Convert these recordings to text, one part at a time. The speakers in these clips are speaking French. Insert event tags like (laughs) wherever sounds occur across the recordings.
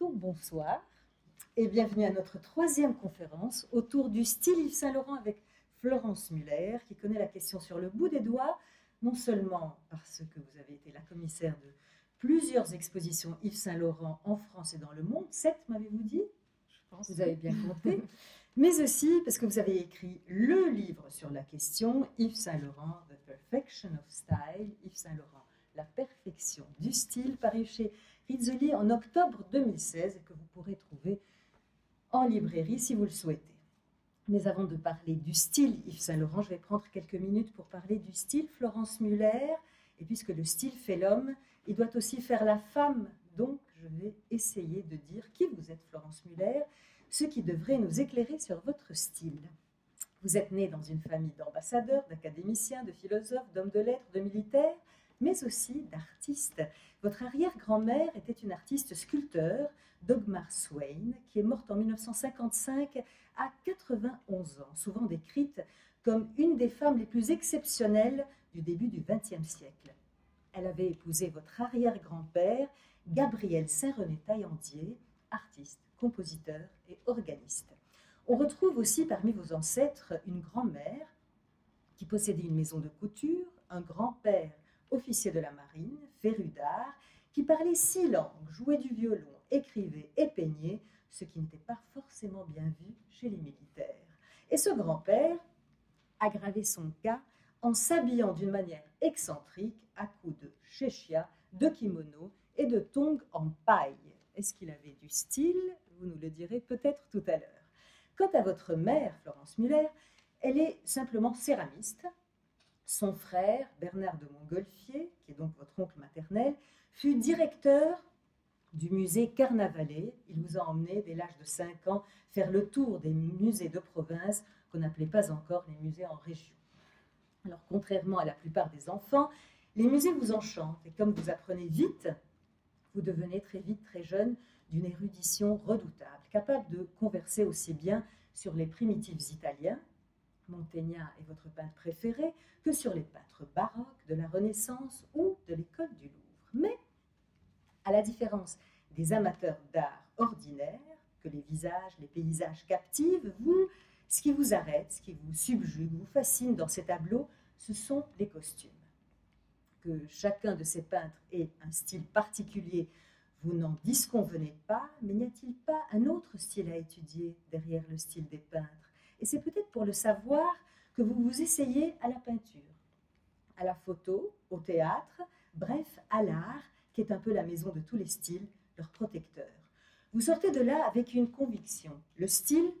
Bonsoir et bienvenue à notre troisième conférence autour du style Yves Saint-Laurent avec Florence Muller qui connaît la question sur le bout des doigts, non seulement parce que vous avez été la commissaire de plusieurs expositions Yves Saint-Laurent en France et dans le monde, sept m'avez-vous dit? Je pense. Vous avez bien compté. (laughs) mais aussi parce que vous avez écrit le livre sur la question Yves Saint-Laurent, The Perfection of Style, Yves Saint-Laurent, la perfection du style, paru chez Rizzoli en octobre 2016 et que vous pourrez trouver en librairie si vous le souhaitez. Mais avant de parler du style Yves Saint-Laurent, je vais prendre quelques minutes pour parler du style Florence Muller. Et puisque le style fait l'homme, il doit aussi faire la femme. Donc, je vais essayer de dire qui vous êtes, Florence Muller, ce qui devrait nous éclairer sur votre style. Vous êtes née dans une famille d'ambassadeurs, d'académiciens, de philosophes, d'hommes de lettres, de militaires mais aussi d'artistes. Votre arrière-grand-mère était une artiste sculpteur, Dogmar Swain, qui est morte en 1955 à 91 ans, souvent décrite comme une des femmes les plus exceptionnelles du début du XXe siècle. Elle avait épousé votre arrière-grand-père, Gabriel Saint-René Taillandier, artiste, compositeur et organiste. On retrouve aussi parmi vos ancêtres une grand-mère qui possédait une maison de couture, un grand-père officier de la marine, féru d'art, qui parlait six langues, jouait du violon, écrivait et peignait, ce qui n'était pas forcément bien vu chez les militaires. Et ce grand-père aggravait son cas en s'habillant d'une manière excentrique à coups de chéchia, de kimono et de tongs en paille. Est-ce qu'il avait du style? Vous nous le direz peut-être tout à l'heure. Quant à votre mère, Florence Muller, elle est simplement céramiste, son frère, Bernard de Montgolfier, qui est donc votre oncle maternel, fut directeur du musée Carnavalet. Il vous a emmené dès l'âge de 5 ans faire le tour des musées de province qu'on n'appelait pas encore les musées en région. Alors contrairement à la plupart des enfants, les musées vous enchantent et comme vous apprenez vite, vous devenez très vite très jeune d'une érudition redoutable, capable de converser aussi bien sur les primitifs italiens Montaignat est votre peintre préféré, que sur les peintres baroques de la Renaissance ou de l'école du Louvre. Mais, à la différence des amateurs d'art ordinaires, que les visages, les paysages captivent, vous, ce qui vous arrête, ce qui vous subjugue, vous fascine dans ces tableaux, ce sont les costumes. Que chacun de ces peintres ait un style particulier, vous n'en disconvenez pas, mais n'y a-t-il pas un autre style à étudier derrière le style des peintres? Et c'est peut-être pour le savoir que vous vous essayez à la peinture, à la photo, au théâtre, bref, à l'art, qui est un peu la maison de tous les styles, leur protecteur. Vous sortez de là avec une conviction. Le style,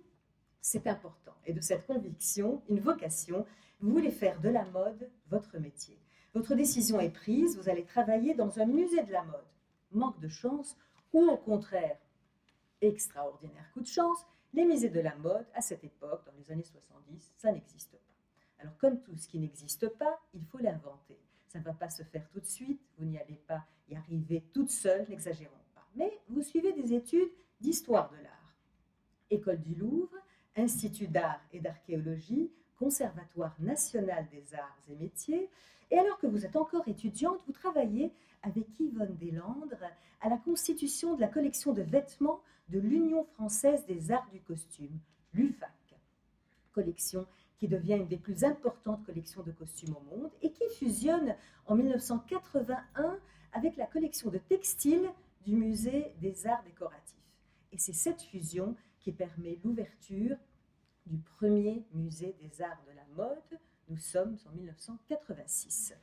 c'est important. Et de cette conviction, une vocation, vous voulez faire de la mode votre métier. Votre décision est prise, vous allez travailler dans un musée de la mode. Manque de chance ou au contraire, extraordinaire coup de chance, les musées de la mode, à cette époque, dans les années 70, ça n'existe pas. Alors, comme tout ce qui n'existe pas, il faut l'inventer. Ça ne va pas se faire tout de suite, vous n'y allez pas y arriver toute seule, n'exagérons pas. Mais vous suivez des études d'histoire de l'art. École du Louvre, Institut d'art et d'archéologie, Conservatoire national des arts et métiers. Et alors que vous êtes encore étudiante, vous travaillez avec Yvonne Deslandres à la constitution de la collection de vêtements de l'Union française des arts du costume, l'UFAC. Collection qui devient une des plus importantes collections de costumes au monde et qui fusionne en 1981 avec la collection de textiles du musée des arts décoratifs. Et c'est cette fusion qui permet l'ouverture du premier musée des arts de la mode. Nous sommes en 1986.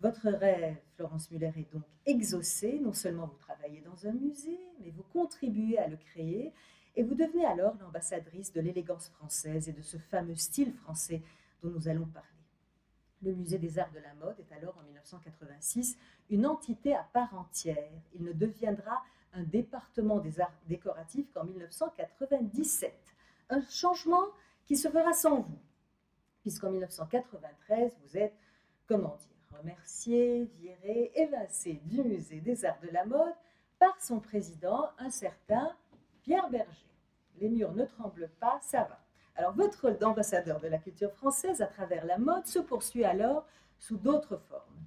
Votre rêve, Florence Muller, est donc exaucé. Non seulement vous travaillez dans un musée, mais vous contribuez à le créer et vous devenez alors l'ambassadrice de l'élégance française et de ce fameux style français dont nous allons parler. Le musée des arts de la mode est alors en 1986 une entité à part entière. Il ne deviendra un département des arts décoratifs qu'en 1997. Un changement qui se fera sans vous, puisqu'en 1993, vous êtes, comment dire, remercié, viré, évincé du musée des arts de la mode par son président, un certain Pierre Berger. Les murs ne tremblent pas, ça va. Alors votre rôle d'ambassadeur de la culture française à travers la mode se poursuit alors sous d'autres formes.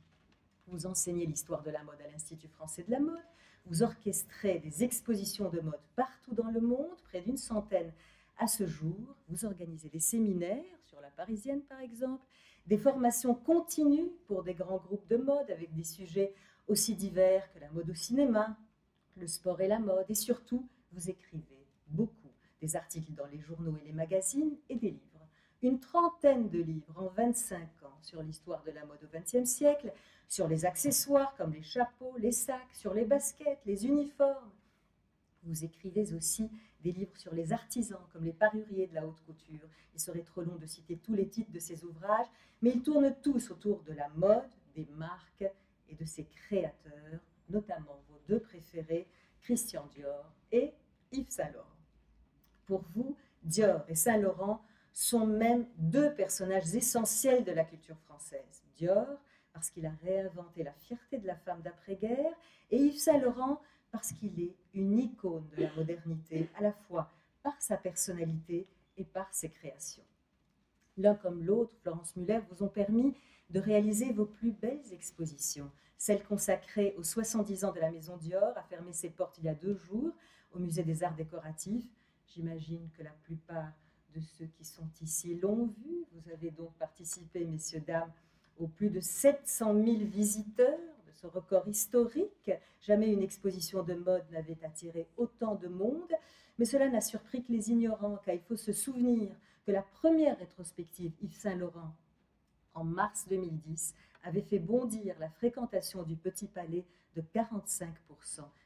Vous enseignez l'histoire de la mode à l'Institut français de la mode, Vous orchestrez des expositions de mode partout dans le monde, près d'une centaine à ce jour. Vous organisez des séminaires sur la parisienne par exemple, des formations continues pour des grands groupes de mode avec des sujets aussi divers que la mode au cinéma, le sport et la mode. Et surtout, vous écrivez beaucoup des articles dans les journaux et les magazines et des livres. Une trentaine de livres en 25 ans sur l'histoire de la mode au XXe siècle, sur les accessoires comme les chapeaux, les sacs, sur les baskets, les uniformes. Vous écrivez aussi des livres sur les artisans comme les paruriers de la haute couture. Il serait trop long de citer tous les titres de ces ouvrages, mais ils tournent tous autour de la mode, des marques et de ses créateurs, notamment vos deux préférés, Christian Dior et Yves Saint Laurent. Pour vous, Dior et Saint Laurent sont même deux personnages essentiels de la culture française. Dior, parce qu'il a réinventé la fierté de la femme d'après-guerre, et Yves Saint Laurent, parce qu'il est une icône de la modernité, à la fois par sa personnalité et par ses créations. L'un comme l'autre, Florence Muller, vous ont permis de réaliser vos plus belles expositions. Celle consacrée aux 70 ans de la Maison Dior a fermé ses portes il y a deux jours au Musée des Arts Décoratifs. J'imagine que la plupart de ceux qui sont ici l'ont vu. Vous avez donc participé, messieurs, dames, aux plus de 700 000 visiteurs de ce record historique. Jamais une exposition de mode n'avait attiré autant de monde. Mais cela n'a surpris que les ignorants, car il faut se souvenir que la première rétrospective Yves Saint Laurent en mars 2010, avait fait bondir la fréquentation du Petit Palais de 45%.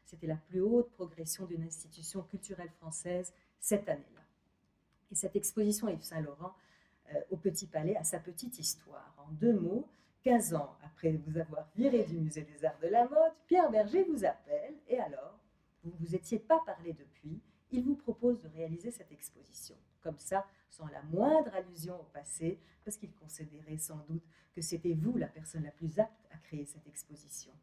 C'était la plus haute progression d'une institution culturelle française cette année-là. Et cette exposition Yves Saint-Laurent euh, au Petit Palais a sa petite histoire. En deux mots, 15 ans après vous avoir viré du Musée des Arts de la Mode, Pierre Berger vous appelle et alors, vous ne vous étiez pas parlé depuis, il vous propose de réaliser cette exposition. Comme ça, sans la moindre allusion au passé, parce qu'il considérait sans doute que c'était vous la personne la plus apte à créer cette exposition.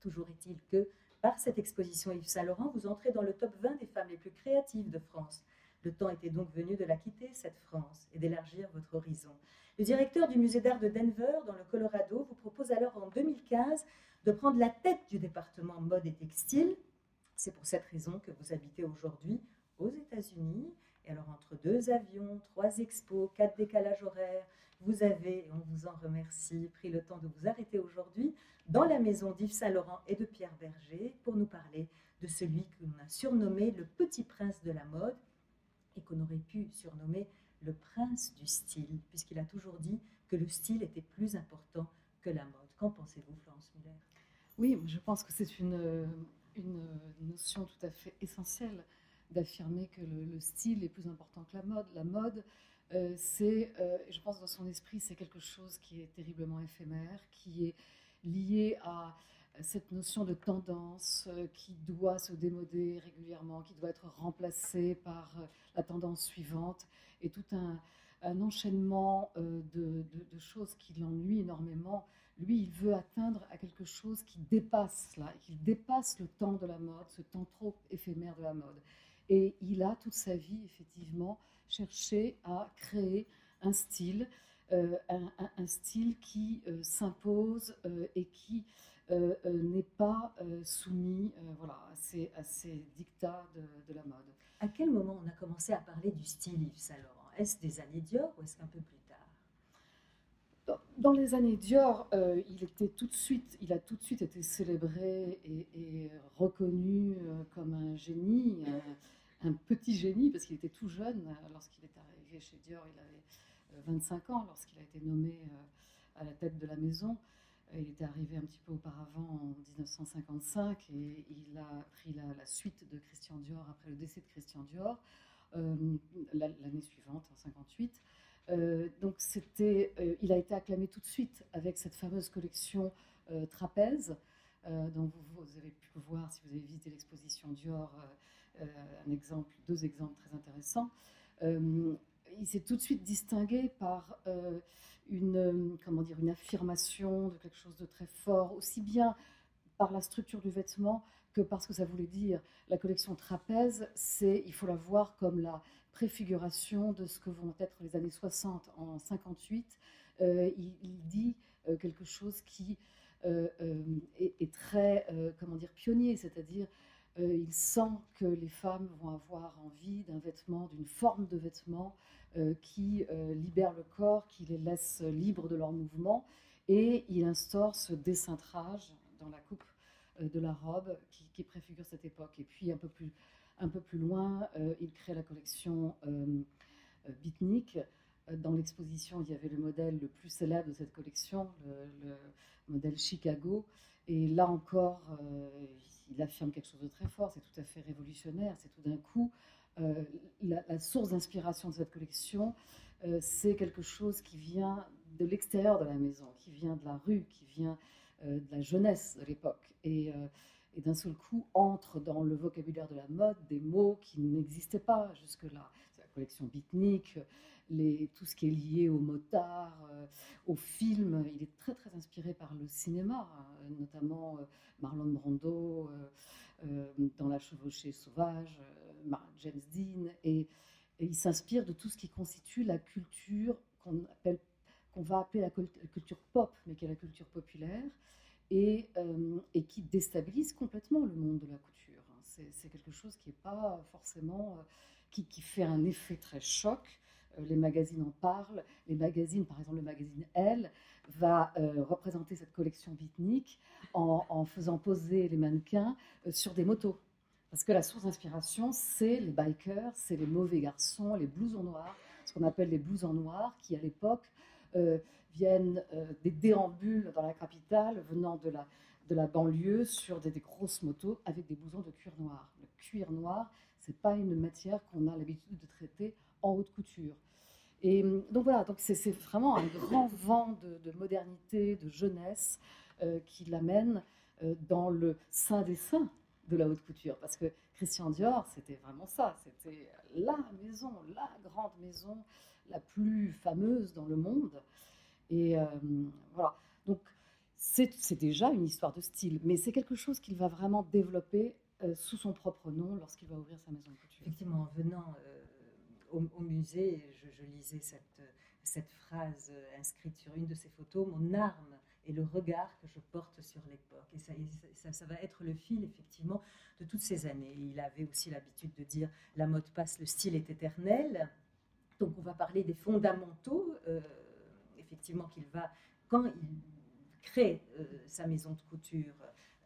Toujours est-il que, par cette exposition Yves Saint-Laurent, vous entrez dans le top 20 des femmes les plus créatives de France. Le temps était donc venu de la quitter, cette France, et d'élargir votre horizon. Le directeur du musée d'art de Denver, dans le Colorado, vous propose alors en 2015 de prendre la tête du département mode et textile. C'est pour cette raison que vous habitez aujourd'hui aux États-Unis et alors, entre deux avions, trois expos, quatre décalages horaires, vous avez, on vous en remercie, pris le temps de vous arrêter aujourd'hui dans la maison d'Yves Saint-Laurent et de Pierre Berger pour nous parler de celui qu'on a surnommé le petit prince de la mode et qu'on aurait pu surnommer le prince du style, puisqu'il a toujours dit que le style était plus important que la mode. Qu'en pensez-vous, Florence Muller? Oui, je pense que c'est une, une notion tout à fait essentielle d'affirmer que le, style est plus important que la mode. La mode, euh, c'est, euh, je pense dans son esprit, c'est quelque chose qui est terriblement éphémère, qui est lié à cette notion de tendance euh, qui doit se démoder régulièrement, qui doit être remplacée par la tendance suivante, et tout un, enchaînement de, de, choses qui l'ennuient énormément. Lui, il veut atteindre à quelque chose qui dépasse là, qui dépasse le temps de la mode, ce temps trop éphémère de la mode. Et il a toute sa vie, effectivement, cherché à créer un style, euh, un, style qui euh, s'impose euh, et qui n'est pas soumis voilà, à, ces, à ces dictats de, la mode. À quel moment on a commencé à parler du style Yves Saint Laurent Est-ce des années Dior ou est-ce qu'un peu plus tard? Dans, les années Dior, il était tout de suite, il a tout de suite été célébré et, et reconnu comme un génie un petit génie, parce qu'il était tout jeune euh, lorsqu'il est arrivé chez Dior, il avait 25 euh, ans lorsqu'il a été nommé euh, à la tête de la maison. Il était arrivé un petit peu auparavant en 1955 et il a pris la, suite de Christian Dior après le décès de Christian Dior l'année suivante, en 58. donc c'était, il a été acclamé tout de suite avec cette fameuse collection trapèze, dont vous, vous, avez pu voir si vous avez visité l'exposition Dior euh, un exemple, deux exemples très intéressants. Euh, il s'est tout de suite distingué par euh, une, comment dire, une affirmation de quelque chose de très fort, aussi bien par la structure du vêtement que parce que ça voulait dire. La collection trapèze, c'est, il faut la voir comme la préfiguration de ce que vont être les années 60 en 58. il, dit quelque chose qui est, très, comment dire, pionnier, c'est-à-dire il sent que les femmes vont avoir envie d'un vêtement, d'une forme de vêtement qui libère le corps, qui les laisse libres de leur mouvement, et il instaure ce décintrage dans la coupe de la robe qui, préfigure cette époque. Et puis un peu plus, un peu plus loin, il crée la collection Bitnik. Dans l'exposition, il y avait le modèle le plus célèbre de cette collection, le, modèle Chicago. Et là encore, il affirme quelque chose de très fort, c'est tout à fait révolutionnaire, c'est tout d'un coup la, source d'inspiration de cette collection, c'est quelque chose qui vient de l'extérieur de la maison, qui vient de la rue, qui vient euh, de la jeunesse de l'époque. Et, euh, d'un seul coup entre dans le vocabulaire de la mode des mots qui n'existaient pas jusque-là. La collection les, tout ce qui est lié au motard, euh, au film. Il est très très inspiré par le cinéma, notamment Marlon Brando dans La chevauchée sauvage, James Dean. Et, il s'inspire de tout ce qui constitue la culture qu'on appelle qu'on va appeler la culture pop, mais qui est la culture populaire, et, euh, et qui déstabilise complètement le monde de la couture. Hein. C'est quelque chose qui n'est pas forcément, euh, qui, qui, fait un effet très choc. Euh, les magazines en parlent. Les magazines, par exemple le magazine Elle, va représenter cette collection en, en, faisant poser les mannequins sur des motos. Parce que la source d'inspiration, c'est les bikers, c'est les mauvais garçons, les blousons noirs, ce qu'on appelle les blousons noirs, qui à l'époque euh, viennent euh, des déambules dans la capitale venant de la, de la banlieue sur des, grosses motos avec des blousons de cuir noir. Le cuir noir, c'est pas une matière qu'on a l'habitude de traiter en haute couture. Et euh, donc voilà, donc c'est vraiment un grand vent de, modernité, de jeunesse qui l'amène dans le sein des saints de la haute couture. Parce que Christian Dior, c'était vraiment ça. C'était la maison, la grande maison la plus fameuse dans le monde. Et euh, voilà. Donc, c'est déjà une histoire de style, mais c'est quelque chose qu'il va vraiment développer euh, sous son propre nom lorsqu'il va ouvrir sa maison de couture. Effectivement, en venant euh, au, musée, je, lisais cette, cette phrase inscrite sur une de ses photos Mon arme et le regard que je porte sur l'époque. Et ça, ça, va être le fil, effectivement, de toutes ces années. Il avait aussi l'habitude de dire La mode passe, le style est éternel. Donc on va parler des fondamentaux, euh, effectivement, qu'il va, quand il crée euh, sa maison de couture,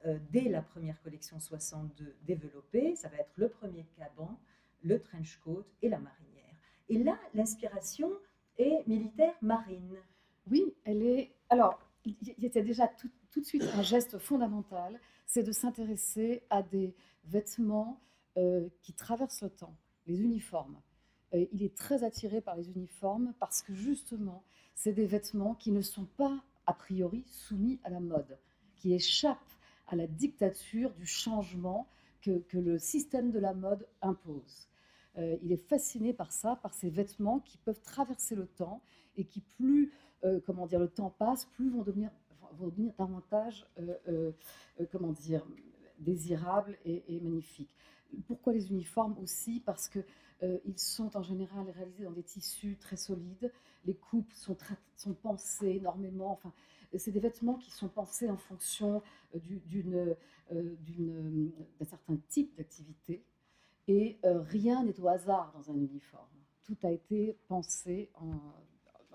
euh, dès la première collection 62, développer. Ça va être le premier caban, le trench coat et la marinière. Et là, l'inspiration est militaire marine. Oui, elle est. Alors, il y était déjà tout, de suite un geste fondamental, c'est de s'intéresser à des vêtements qui traversent le temps, les uniformes. Euh, il est très attiré par les uniformes parce que justement, c'est des vêtements qui ne sont pas a priori soumis à la mode, qui échappent à la dictature du changement que, le système de la mode impose. Euh, il est fasciné par ça, par ces vêtements qui peuvent traverser le temps et qui plus, euh, comment dire, le temps passe, plus vont devenir, vont devenir davantage, comment dire, désirables et, magnifiques. Pourquoi les uniformes aussi? Parce que euh, ils sont en général réalisés dans des tissus très solides. Les coupes sont, sont pensées énormément. Enfin, c'est des vêtements qui sont pensés en fonction euh, euh, d'un certain type d'activité. Et rien n'est au hasard dans un uniforme. Tout a été pensé en,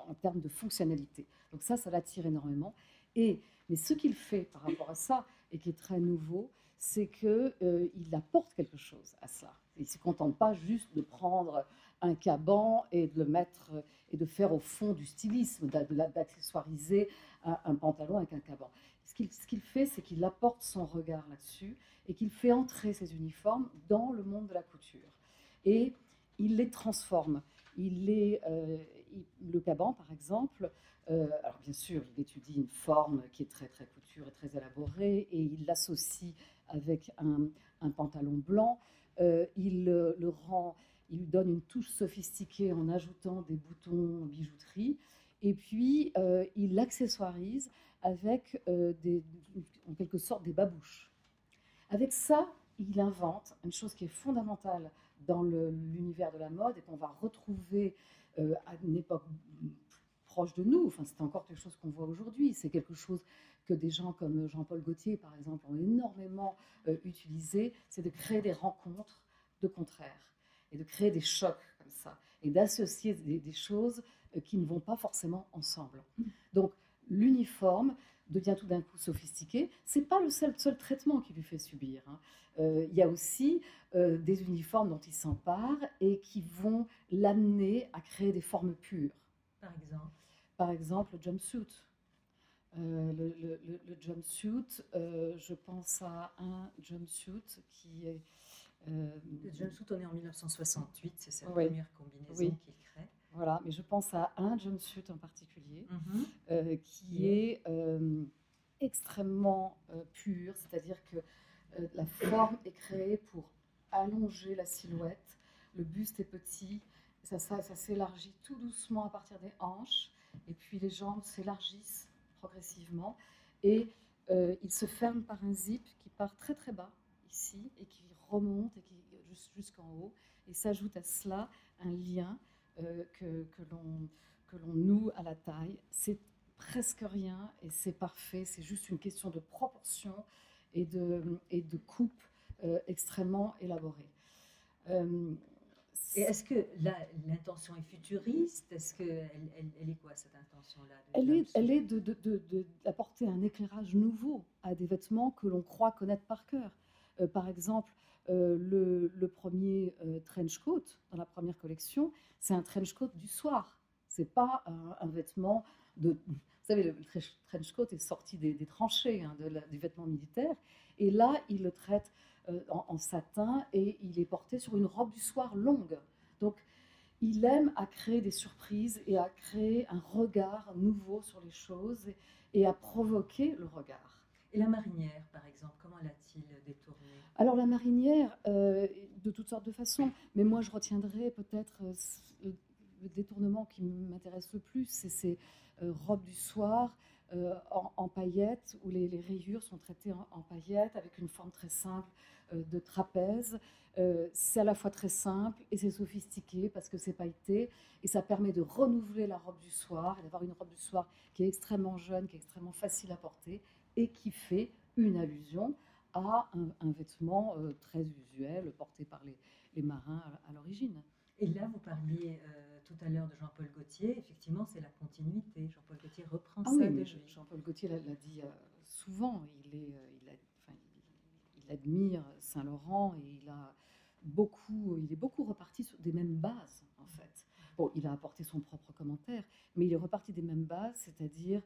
en termes de fonctionnalité. Donc ça, ça l'attire énormément. Et, mais ce qu'il fait par rapport à ça, et qui est très nouveau, c'est qu'il euh, apporte quelque chose à ça. Il ne se contente pas juste de prendre un caban et de le mettre et de faire au fond du stylisme, d'accessoiriser un, pantalon avec un caban. Ce qu'il fait, c'est qu'il apporte son regard là-dessus et qu'il fait entrer ses uniformes dans le monde de la couture. Et il les transforme. Il les, euh, le caban, par exemple, euh, alors bien sûr, il étudie une forme qui est très très couture et très élaborée et il l'associe avec un, pantalon blanc. Euh, il le rend, il lui donne une touche sophistiquée en ajoutant des boutons bijouterie. Et puis, euh, il l'accessoirise avec en quelque sorte des babouches. Avec ça, il invente une chose qui est fondamentale dans l'univers de la mode et qu'on va retrouver à une époque proche de nous. Enfin, c'est encore quelque chose qu'on voit aujourd'hui. C'est quelque chose que des gens comme Jean-Paul Gaultier, par exemple, ont énormément euh, utilisé. C'est de créer des rencontres de contraires et de créer des chocs comme ça et d'associer des, choses euh, qui ne vont pas forcément ensemble. Donc, l'uniforme devient tout d'un coup sophistiqué. C'est pas le seul, seul traitement qui lui fait subir. Hein. Euh, il y a aussi des uniformes dont il s'empare et qui vont l'amener à créer des formes pures. Par exemple Par exemple, le jumpsuit. Euh, le, le, jumpsuit, euh, je pense à un jumpsuit qui est. Euh, le jumpsuit, on est en 1968, c'est sa première combinaison qu'il crée. Voilà, mais je pense à un jumpsuit en particulier mhm. qui est extrêmement pur, c'est-à-dire que la forme est créée pour allonger la silhouette, le buste est petit, ça, ça, ça s'élargit tout doucement à partir des hanches, et puis les jambes s'élargissent progressivement. Et euh, il se ferme par un zip qui part très très bas ici et qui remonte et qui jusqu'en haut. Et s'ajoute à cela un lien euh, que, que l'on noue à la taille. C'est presque rien et c'est parfait. C'est juste une question de proportion et de, et de coupe euh, extrêmement élaborée. Et est-ce que l'intention est futuriste? Est-ce qu'elle elle, elle, est quoi cette intention-là Elle est, elle est d'apporter un éclairage nouveau à des vêtements que l'on croit connaître par cœur. Euh, par exemple, euh, le, le, premier euh, trench coat dans la première collection, c'est un trench coat du soir. C'est pas un, vêtement de. Vous savez, le trench coat est sorti des, tranchées hein, de des vêtements militaires, et là, il le traite euh, en, satin et il est porté sur une robe du soir longue. Donc, il aime à créer des surprises et à créer un regard nouveau sur les choses et, à provoquer le regard. Et la marinière, par exemple, comment l'a-t-il détournée? Alors la marinière, euh, de toutes sortes de façons, mais moi je retiendrai peut-être euh, le détournement qui m'intéresse le plus, c'est ces robes du soir en, paillettes, où les, rayures sont traitées en, en, paillettes avec une forme très simple euh, de trapèze. Euh, c'est à la fois très simple et c'est sophistiqué parce que c'est pailleté et ça permet de renouveler la robe du soir d'avoir une robe du soir qui est extrêmement jeune, qui est extrêmement facile à porter et qui fait une allusion à un, vêtement euh, très usuel porté par les, les marins à, l'origine. Et là, vous parliez tout à l'heure de Jean-Paul Gaultier. Effectivement, c'est la continuité. Jean-Paul Gaultier reprend ah ça oui, Jean-Paul Gaultier l'a dit souvent. Il, est, il a il admire Saint-Laurent et il a beaucoup, il est beaucoup reparti sur des mêmes bases en fait. Bon, il a apporté son propre commentaire, mais il est reparti des mêmes bases, c'est-à-dire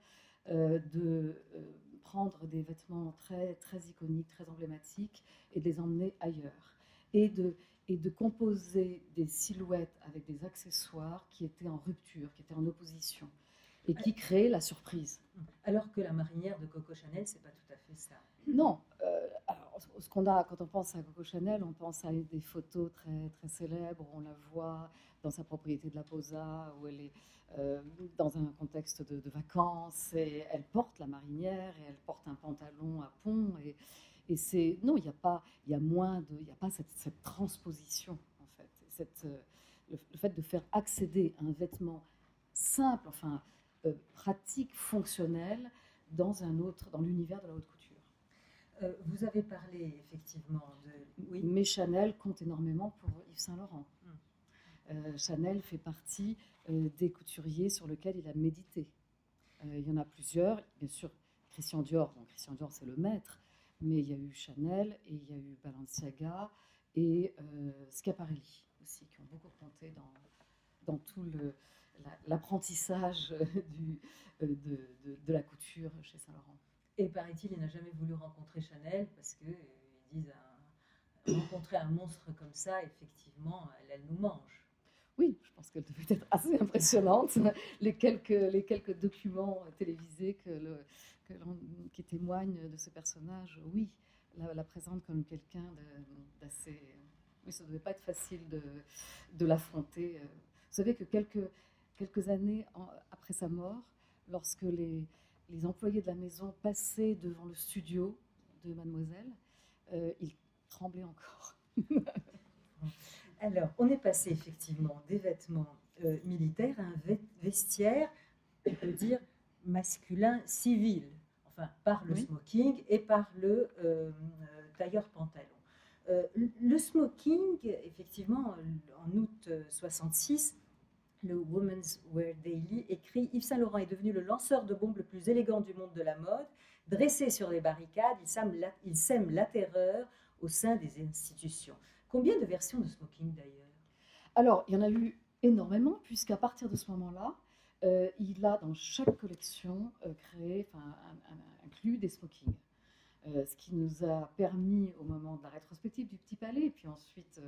euh, de euh, prendre des vêtements très très iconiques, très emblématiques et de les emmener ailleurs et de et de composer des silhouettes avec des accessoires qui étaient en rupture, qui étaient en opposition et qui créaient la surprise. Alors que la marinière de Coco Chanel, c'est pas tout à fait ça. Non, euh, ce qu'on a quand on pense à Coco Chanel, on pense à des photos très, très célèbres. On la voit dans sa propriété de la Posa, où elle est euh, dans un contexte de, vacances, et elle porte la marinière, et elle porte un pantalon à pont. Et, et c'est non, il n'y a pas, il y a moins de, il n'y a pas cette, cette, transposition en fait, cette, euh, le, fait de faire accéder un vêtement simple, enfin euh, pratique, fonctionnel, dans un autre, dans l'univers de la haute couture. Euh, vous avez parlé effectivement de. Oui. Mais Chanel compte énormément pour Yves Saint Laurent. Euh, Chanel fait partie euh, des couturiers sur lesquels il a médité. il y en a plusieurs, bien sûr. Christian Dior, bon, Christian Dior c'est le maître, mais il y a eu Chanel et il y a eu Balenciaga et Schiaparelli aussi, qui ont beaucoup compté dans, dans tout l'apprentissage de, la couture chez Saint Laurent. Et paraît-il, il n'a jamais voulu rencontrer Chanel parce qu'ils euh, disent rencontrer un monstre comme ça, effectivement, elle, nous mange. Oui, je pense qu'elle devait être assez impressionnante. (laughs) les, quelques, documents télévisés qui témoignent de ce personnage, oui, la, la présente comme quelqu'un d'assez. Oui, ça ne devait pas être facile de, l'affronter. Vous savez que quelques, années après sa mort, lorsque les, employés de la maison passaient devant le studio de mademoiselle, euh, ils tremblaient encore. (laughs) Alors, on est passé effectivement des vêtements euh, militaires à un vestiaire on peut dire, masculin civil, enfin par le smoking et par le euh, tailleur pantalon. Euh, le smoking, effectivement, en août 66, le Women's Wear Daily écrit Yves Saint Laurent est devenu le lanceur de bombes le plus élégant du monde de la mode. Dressé sur les barricades, il sème la, il sème la terreur au sein des institutions. Combien de versions de smoking d'ailleurs Alors, il y en a eu énormément, puisqu'à partir de ce moment-là, euh, il a dans chaque collection euh, créé, enfin, inclus des smokings. Euh, ce qui nous a permis, au moment de la rétrospective du Petit Palais, et puis ensuite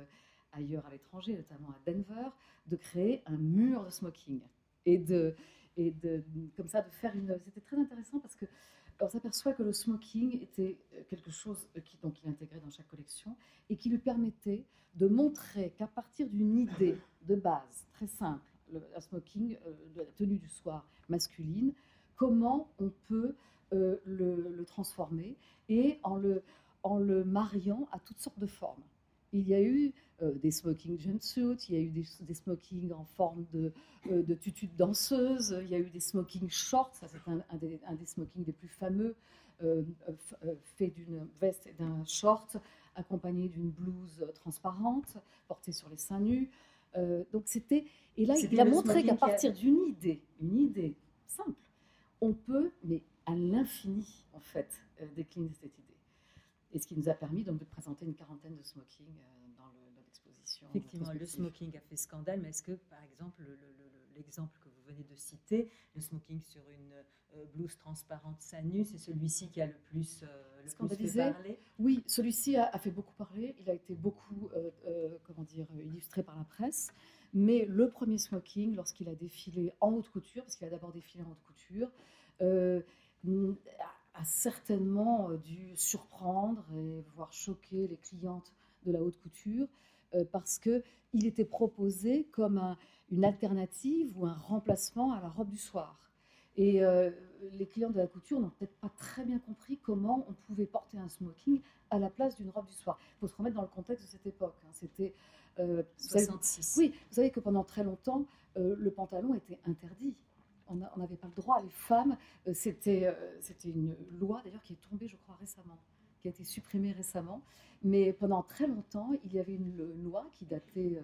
ailleurs à l'étranger, notamment à Denver, de créer un mur de smoking. Et de, et de, comme ça, de faire une. C'était très intéressant parce que on s'aperçoit que le smoking était quelque chose qui donc il intégrait dans chaque collection et qui lui permettait de montrer qu'à partir d'une idée de base très simple, le, smoking, euh, de la tenue du soir masculine, comment on peut euh, le, transformer et en le mariant à toutes sortes de formes. Il y a eu euh, des smoking jumpsuits, il y a eu des, des smokings en forme de, de tutu de danseuse, il y a eu des smoking shorts, ça c'est un, des, un, des, smokings les plus fameux, fait d'une veste et d'un short accompagné d'une blouse transparente portée sur les seins nus. Euh, donc c'était et là il a montré qu'à partir d'une idée, une idée simple, on peut, mais à l'infini en fait, euh, décliner cette idée. Et ce qui nous a permis donc de présenter une quarantaine de smoking euh, dans l'exposition. Effectivement, le smoking a fait scandale, mais est-ce que par exemple l'exemple que vous venez de citer, le smoking sur une euh, blouse transparente seins nus, c'est celui-ci qui a le plus, euh, plus fait parler? Oui, celui-ci a, fait beaucoup parler. Il a été beaucoup, euh, comment dire, illustré par la presse. Mais le premier smoking, lorsqu'il a défilé en haute couture, parce qu'il a d'abord défilé en haute couture, a certainement dû surprendre et voire choquer les clientes de la haute couture parce que il était proposé comme un, une alternative ou un remplacement à la robe du soir. Et euh, les clients de la couture n'ont peut-être pas très bien compris comment on pouvait porter un smoking à la place d'une robe du soir. Il faut se remettre dans le contexte de cette époque. Hein. C'était euh, 66. oui, vous savez que pendant très longtemps, euh, le pantalon était interdit. On n'avait pas le droit. Les femmes, euh, c'était c'était une loi d'ailleurs qui est tombée, je crois, récemment, qui a été supprimée récemment. Mais pendant très longtemps, il y avait une loi qui datait,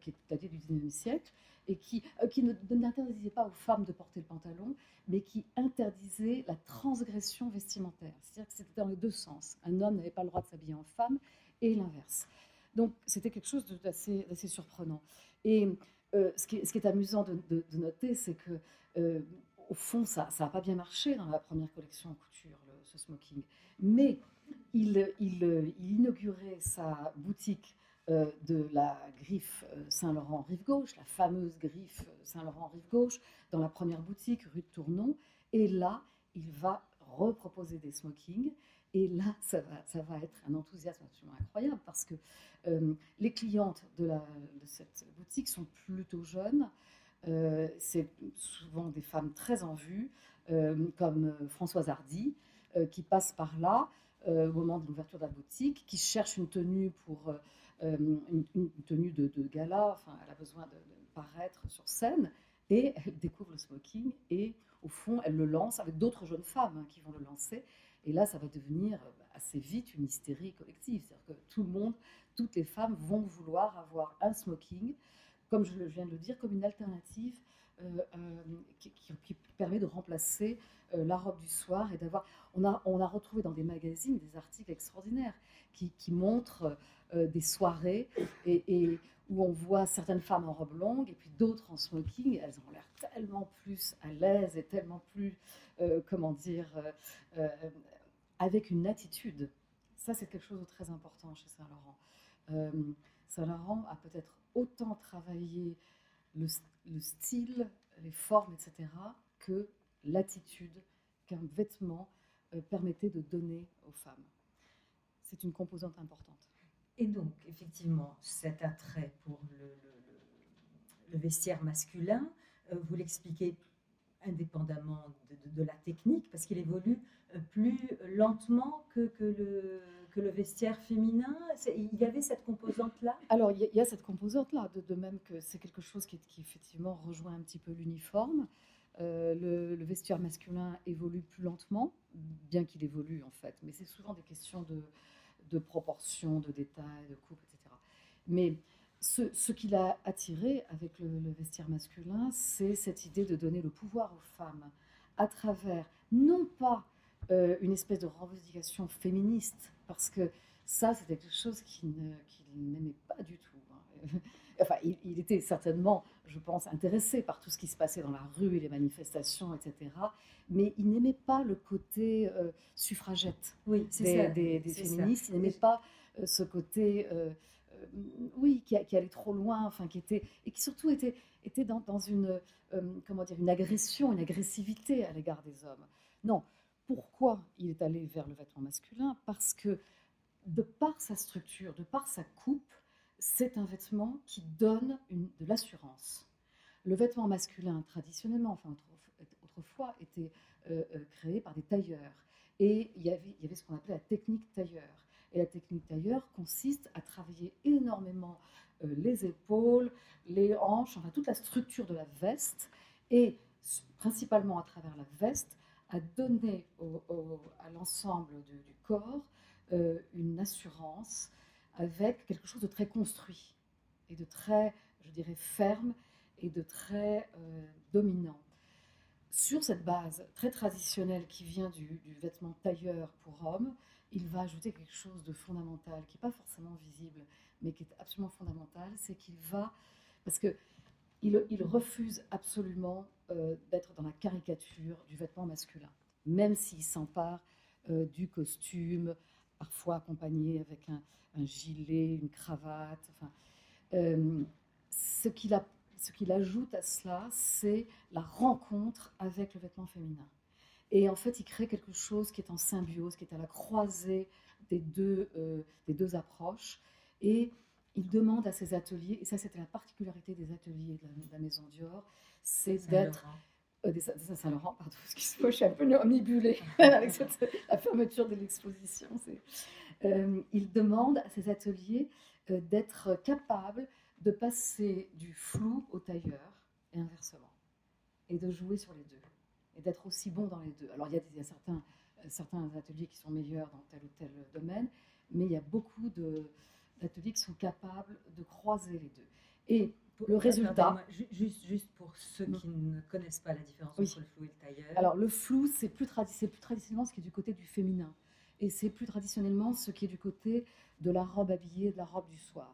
qui datait du 19e siècle et qui, euh, qui n'interdisait pas aux femmes de porter le pantalon, mais qui interdisait la transgression vestimentaire. C'est-à-dire que c'était dans les deux sens. Un homme n'avait pas le droit de s'habiller en femme et l'inverse. Donc c'était quelque chose d'assez surprenant. Et euh, ce, qui est, amusant de, noter, c'est que euh, au fond, ça n'a pas bien marché dans la première collection en couture, ce smoking. Mais il, il, inaugurait sa boutique euh, de la griffe euh, Saint-Laurent rive gauche, la fameuse griffe Saint-Laurent rive gauche, dans la première boutique rue de Tournon. Et là, il va reproposer des smokings. Et là, ça va, ça va être un enthousiasme absolument incroyable parce que les clientes de, cette boutique sont plutôt jeunes. C'est souvent des femmes très en vue, comme Françoise Hardy, qui passe par là au moment de l'ouverture de la boutique, qui cherche une tenue pour euh, une, tenue de, gala, enfin, elle a besoin de, paraître sur scène, et elle découvre le smoking, et au fond, elle le lance avec d'autres jeunes femmes hein, qui vont le lancer, et là, ça va devenir euh, assez vite une hystérie collective, c'est-à-dire que tout le monde, toutes les femmes vont vouloir avoir un smoking, comme je viens de le dire, comme une alternative euh, qui, permet de remplacer la robe du soir et d'avoir. On a, retrouvé dans des magazines des articles extraordinaires qui, montrent euh, des soirées et, où on voit certaines femmes en robe longue et puis d'autres en smoking. Elles ont l'air tellement plus à l'aise et tellement plus, euh, comment dire, euh, avec une attitude. Ça, c'est quelque chose de très important chez Saint-Laurent. Saint-Laurent a peut-être autant travaillé le, le, style, les formes, etc., que l'attitude qu'un vêtement permettait de donner aux femmes. C'est une composante importante. Et donc, effectivement, cet attrait pour le, vestiaire masculin, euh, vous l'expliquez indépendamment de, la technique, parce qu'il évolue euh, plus lentement que, le, que le vestiaire féminin. Il y avait cette composante-là? Alors, il y, a cette composante-là, de, même que c'est quelque chose qui, effectivement rejoint un petit peu l'uniforme. le, le, vestiaire masculin évolue plus lentement, bien qu'il évolue en fait, mais c'est souvent des questions de, de proportions, de détails, de coupe, etc. Mais ce, ce qui l'a attiré avec le vestiaire masculin, c'est cette idée de donner le pouvoir aux femmes à travers, non pas euh, une espèce de revendication féministe, parce que ça, c'était quelque chose qu'il n'aimait pas du tout. Hein. (laughs) Enfin, il, était certainement, je pense, intéressé par tout ce qui se passait dans la rue et les manifestations, etc. Mais il n'aimait pas le côté euh, suffragette oui, des, des, des féministes. Il n'aimait pas euh, ce côté, oui, qui, qui, allait trop loin, enfin, qui était et qui surtout était, était dans, dans une, comment dire, une agression, une agressivité à l'égard des hommes. Non, pourquoi il est allé vers le vêtement masculin Parce que de par sa structure, de par sa coupe, c'est un vêtement qui donne de l'assurance. Le vêtement masculin, traditionnellement, enfin autrefois, était euh, euh, créé par des tailleurs. Et il y avait, il y avait ce qu'on appelait la technique tailleur. Et la technique tailleur consiste à travailler énormément euh, les épaules, les hanches, enfin toute la structure de la veste, et principalement à travers la veste, à donner à l'ensemble du, corps euh, une assurance avec quelque chose de très construit et de très, je dirais, ferme et de très euh, dominant. Sur cette base très traditionnelle qui vient du, vêtement tailleur pour homme, il va ajouter quelque chose de fondamental qui n'est pas forcément visible, mais qui est absolument fondamental, c'est qu'il va, parce que il, refuse absolument euh, d'être dans la caricature du vêtement masculin, même s'il s'empare euh, du costume, parfois accompagné avec un, gilet, une cravate. Enfin, euh, ce qu'il ajoute à cela, c'est la rencontre avec le vêtement féminin. Et en fait, il crée quelque chose qui est en symbiose, qui est à la croisée des deux, des deux approches. Et il demande à ses ateliers, et ça c'était la particularité des ateliers de la, Maison Dior, c'est d'être... Euh, Saint-Laurent, pardon, (laughs) excuse-moi, je suis un peu omnibulée (laughs) avec la fermeture de l'exposition. Euh, il demande à ses ateliers euh, d'être capables de passer du flou au tailleur et inversement, et de jouer sur les deux, et d'être aussi bon dans les deux. Alors il y a, il y a certains, certains ateliers qui sont meilleurs dans tel ou tel domaine, mais il y a beaucoup de, sont capables de croiser les deux. Et le résultat. Juste, juste pour ceux qui ne connaissent pas la différence entre le flou et le tailleur. Alors, le flou, c'est plus, plus traditionnellement ce qui est du côté du féminin. Et c'est plus traditionnellement ce qui est du côté de la robe habillée, de la robe du soir.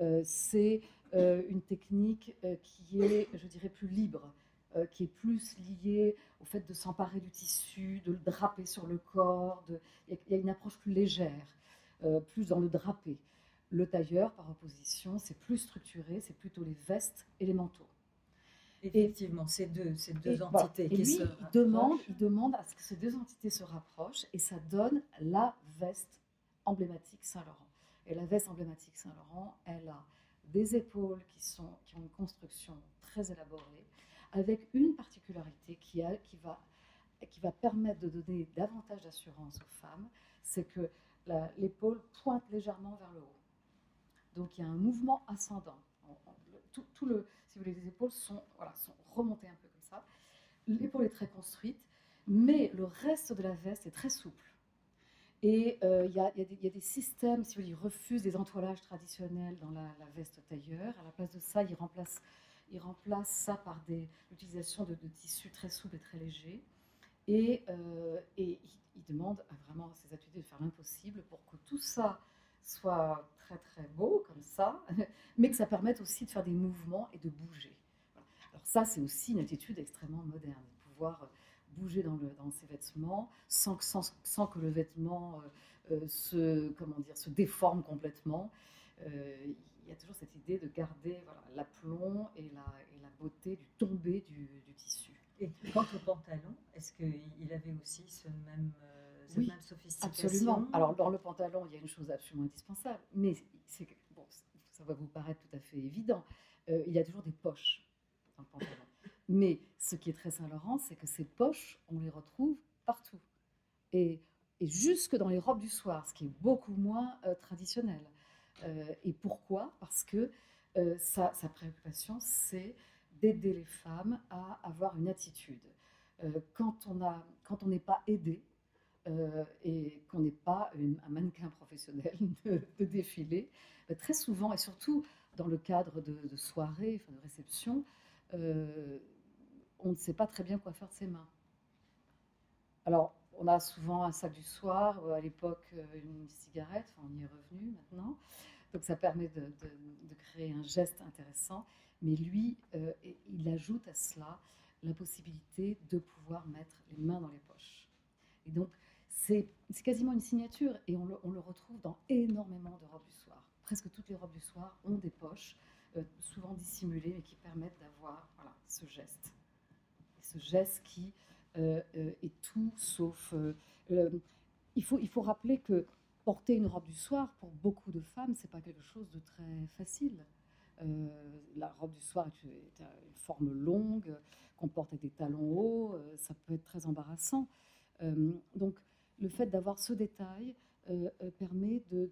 Euh, c'est euh, une technique euh, qui est, je dirais, plus libre, qui est plus liée au fait de s'emparer du tissu, de le draper sur le corps. De... Il y a une approche plus légère, plus dans le drapé. Le tailleur, par opposition, c'est plus structuré, c'est plutôt les vestes et les manteaux. Effectivement, ces deux, ces deux entités qui se il demande, il demande à ce que ces deux entités se rapprochent et ça donne la veste emblématique Saint-Laurent. Et la veste emblématique Saint-Laurent, elle a des épaules qui, sont, qui ont une construction très élaborée, avec une particularité qui, a, qui, va, qui va permettre de donner davantage d'assurance aux femmes, c'est que l'épaule pointe légèrement vers le haut. Donc il y a un mouvement ascendant. Tout, le, si vous voulez, les épaules sont, voilà, sont remontées un peu comme ça. L'épaule est très construite, mais le reste de la veste est très souple. Et euh, il y, a des systèmes, si vous voulez, ils refusent des entoilages traditionnels dans la, veste tailleur. À la place de ça, ils remplacent, ils remplacent ça par l'utilisation de, tissus très souples et très légers. Et, euh, ils demandent vraiment à ces ateliers de faire l'impossible pour que tout ça soit très très beau comme ça, (laughs) mais que ça permette aussi de faire des mouvements et de bouger. Alors ça, c'est aussi une attitude extrêmement moderne, de pouvoir euh, bouger dans, ses vêtements sans, que le vêtement euh, euh, se, comment dire, se déforme complètement. il y a toujours cette idée de garder l'aplomb et la, beauté du tombé du, du tissu. Et quant au pantalon, est-ce qu'il avait aussi ce même oui, Absolument. Alors, dans le pantalon, il y a une chose absolument indispensable, mais bon, ça va vous paraître tout à fait évident. Euh, il y a toujours des poches dans le pantalon. (laughs) Mais ce qui est très Saint-Laurent, c'est que ces poches, on les retrouve partout. Et, et, jusque dans les robes du soir, ce qui est beaucoup moins euh, traditionnel. Euh, et pourquoi? Parce que sa, sa, préoccupation, c'est d'aider les femmes à avoir une attitude. quand on n'est pas aidé, et qu'on n'est pas un mannequin professionnel (laughs) de, défilé, très souvent, et surtout dans le cadre de, de soirées, de réceptions, on ne sait pas très bien quoi faire de ses mains. Alors, on a souvent un sac du soir, euh, à l'époque euh, une cigarette, on y est revenu maintenant. Donc ça permet de, créer un geste intéressant. Mais lui, euh, il ajoute à cela la possibilité de pouvoir mettre les mains dans les poches. Et donc c'est quasiment une signature et on le, retrouve dans énormément de robes du soir. Presque toutes les robes du soir ont des poches, souvent dissimulées, mais qui permettent d'avoir voilà, ce geste. ce geste qui euh, euh, et tout sauf. Euh, il, faut, il faut rappeler que porter une robe du soir, pour beaucoup de femmes, c'est pas quelque chose de très facile. la robe du soir est une, forme longue, qu'on porte avec des talons hauts, ça peut être très embarrassant. donc, le fait d'avoir ce détail permet de,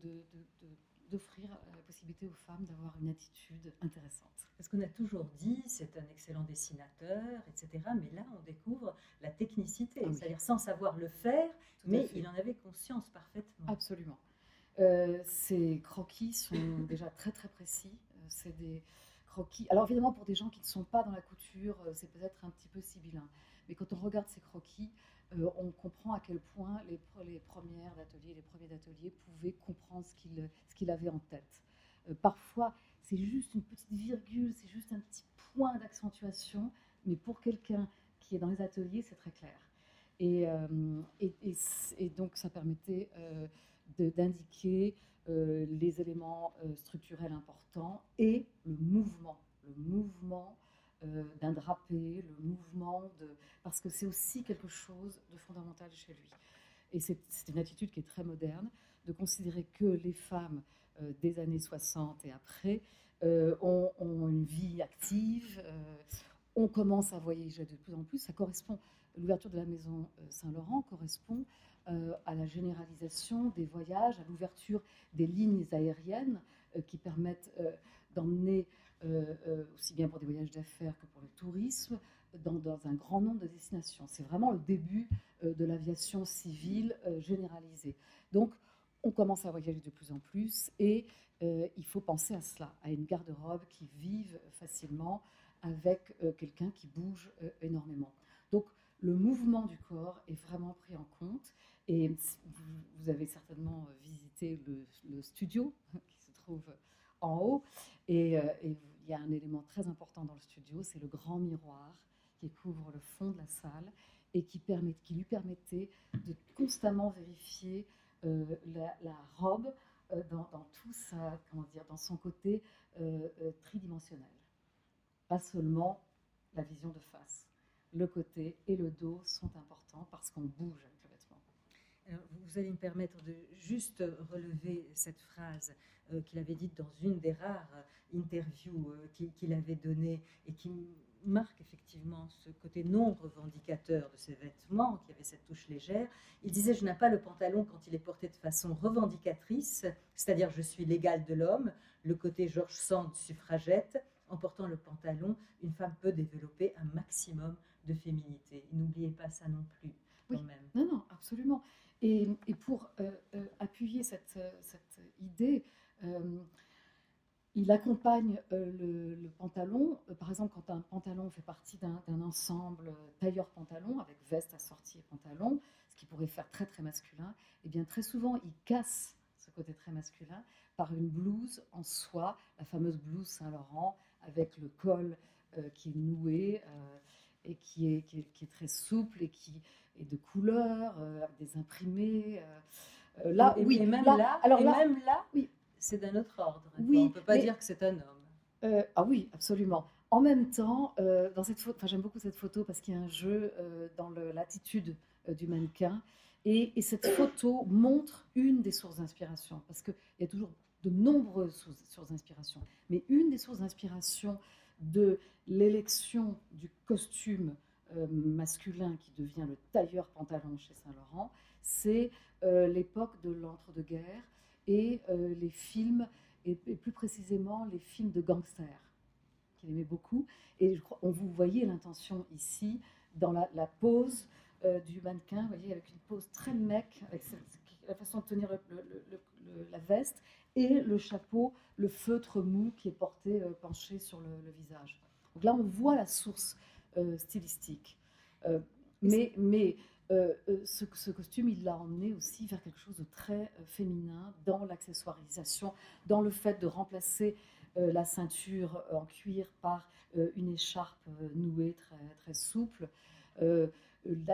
d'offrir la possibilité aux femmes d'avoir une attitude intéressante. Parce qu'on a toujours dit, c'est un excellent dessinateur, etc. Mais là, on découvre la technicité, ah c'est-à-dire sans savoir le faire, mais il en avait conscience parfaitement. Absolument. Euh, ces croquis sont (coughs) déjà très très précis. Euh, c'est des croquis. Alors évidemment, pour des gens qui ne sont pas dans la couture, euh, c'est peut-être un petit peu sibyllin. Mais quand on regarde ces croquis, on comprend à quel point les, premières les premiers d'atelier pouvaient comprendre ce qu'il qu'il avait en tête. parfois, c'est juste une petite virgule, c'est juste un petit point d'accentuation, mais pour quelqu'un qui est dans les ateliers, c'est très clair. Et, euh, et, donc ça permettait euh, d'indiquer euh, les éléments structurels importants et le mouvement, le mouvement d'un drapé, le mouvement. Parce que c'est aussi quelque chose de fondamental chez lui. Et c'est une attitude qui est très moderne, de considérer que les femmes euh, des années 60 et après euh, ont, une vie active, euh, on commence à voyager de plus en plus. Ça correspond, l'ouverture de la maison Saint-Laurent correspond à la généralisation des voyages, à l'ouverture des lignes aériennes qui permettent d'emmener, aussi bien pour des voyages d'affaires que pour le tourisme, dans, un grand nombre de destinations. C'est vraiment le début de l'aviation civile généralisée. Donc, on commence à voyager de plus en plus et euh, il faut penser à cela, à une garde-robe qui vive facilement avec euh, quelqu'un qui bouge euh, énormément. Donc le mouvement du corps est vraiment pris en compte et vous, avez certainement visité le, studio (laughs) qui se trouve en haut et, il y a un élément très important dans le studio, c'est le grand miroir qui couvre le fond de la salle et qui, lui permettait de constamment vérifier euh, la, robe euh, dans, tout sa, comment dire, dans son côté euh, tridimensionnel. Pas seulement la vision de face. Le côté et le dos sont importants parce qu'on bouge. Vous allez me permettre de juste relever cette phrase qu'il avait dite dans une des rares interviews qu'il avait données et qui marque effectivement ce côté non revendicateur de ses vêtements, qui avait cette touche légère. Il disait Je n'ai pas le pantalon quand il est porté de façon revendicatrice, c'est-à-dire je suis l'égal de l'homme, le côté George Sand suffragette. En portant le pantalon, une femme peut développer un maximum de féminité. N'oubliez pas ça non plus, quand même. Non, non, absolument. Et, pour euh, euh, appuyer cette, cette idée, euh, il accompagne euh, le, pantalon. Euh, par exemple, quand un pantalon fait partie d'un ensemble euh, tailleur-pantalon avec veste assortie et pantalon, ce qui pourrait faire très très masculin, et eh bien très souvent il casse ce côté très masculin par une blouse en soie, la fameuse blouse Saint-Laurent avec le col qui est noué et qui est, qui est, très souple et qui est de couleur, avec des imprimés. là, oui, et même là, alors même là, oui, c'est d'un autre ordre. Oui, on ne peut pas dire que c'est un homme. Euh, ah oui, absolument. En même temps, euh, dans cette photo, j'aime beaucoup cette photo parce qu'il y a un jeu euh, dans l'attitude du mannequin. Et, cette photo montre une des sources d'inspiration, parce qu'il y a toujours de nombreuses sources d'inspiration. Mais une des sources d'inspiration de l'élection du costume masculin qui devient le tailleur pantalon chez Saint-Laurent, c'est l'époque de l'entre-deux-guerres et euh, les films, et, plus précisément les films de gangsters, qu'il aimait beaucoup. Et je crois, on vous voyez l'intention ici dans la, pose du mannequin, vous voyez, avec une pose très mec, avec la façon de tenir la veste et le chapeau, le feutre mou qui est porté penché sur le, visage. Donc là, on voit la source stylistique. mais, mais euh, euh, ce, costume, il l'a emmené aussi vers quelque chose de très euh, féminin dans l'accessoirisation, dans le fait de remplacer la ceinture en cuir par une écharpe nouée très, très souple,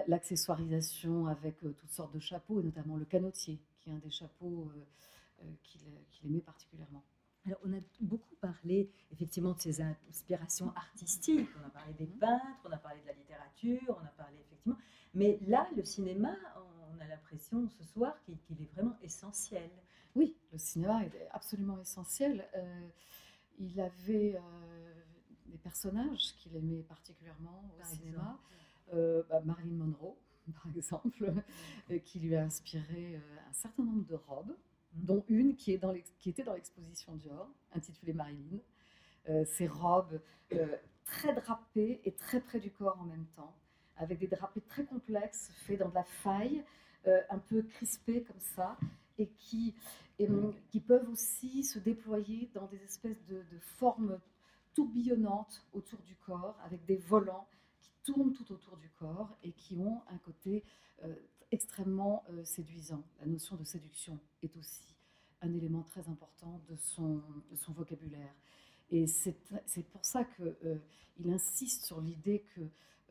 l'accessoirisation avec toutes sortes de chapeaux, et notamment le canotier, qui est un des chapeaux qu'il aimait particulièrement. Alors, on a beaucoup parlé effectivement de ses inspirations artistiques. On a parlé des mmh. peintres, on a parlé de la littérature, on a parlé effectivement. Mais là, le cinéma, on a l'impression ce soir qu'il est vraiment essentiel. Oui, le cinéma est absolument essentiel. Euh, il avait euh, des personnages qu'il aimait particulièrement au cinéma. Euh, bah, Marilyn Monroe, (laughs) par exemple, qui lui a inspiré un certain nombre de robes. Dont une qui, est dans qui était dans l'exposition Dior, intitulée Marilyn. ces robes très drapées et très près du corps en même temps avec des drapés très complexes, faits dans de la faille, euh, un peu crispés comme ça, et qui, mm, qui peuvent aussi se déployer dans des espèces de, formes tourbillonnantes autour du corps, avec des volants qui tournent tout autour du corps et qui ont un côté euh, extrêmement euh, séduisant. La notion de séduction est aussi un élément très important de son, vocabulaire. Et c'est pour ça qu'il insiste sur l'idée que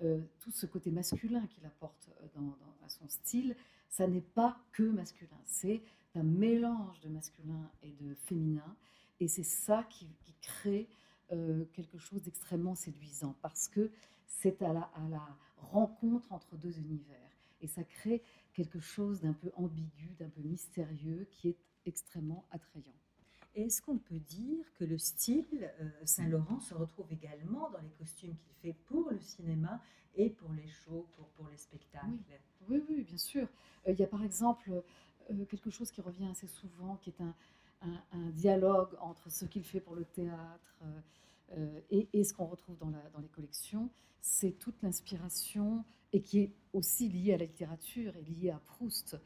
euh, tout ce côté masculin qu'il apporte euh, à son style, ça n'est pas que masculin, c'est un mélange de masculin et de féminin, et c'est ça qui, crée euh, quelque chose d'extrêmement séduisant, parce que c'est à la rencontre entre deux univers, et ça crée quelque chose d'un peu ambigu, d'un peu mystérieux, qui est extrêmement attrayant. Est-ce qu'on peut dire que le style euh, Saint-Laurent se retrouve également dans les costumes qu'il fait pour le cinéma et pour les shows, pour, pour les spectacles? Oui. oui, bien sûr. Euh, il y a par exemple euh, quelque chose qui revient assez souvent, qui est un, un, dialogue entre ce qu'il fait pour le théâtre et, et, ce qu'on retrouve dans, les collections. C'est toute l'inspiration et qui est aussi liée à la littérature et liée à Proust.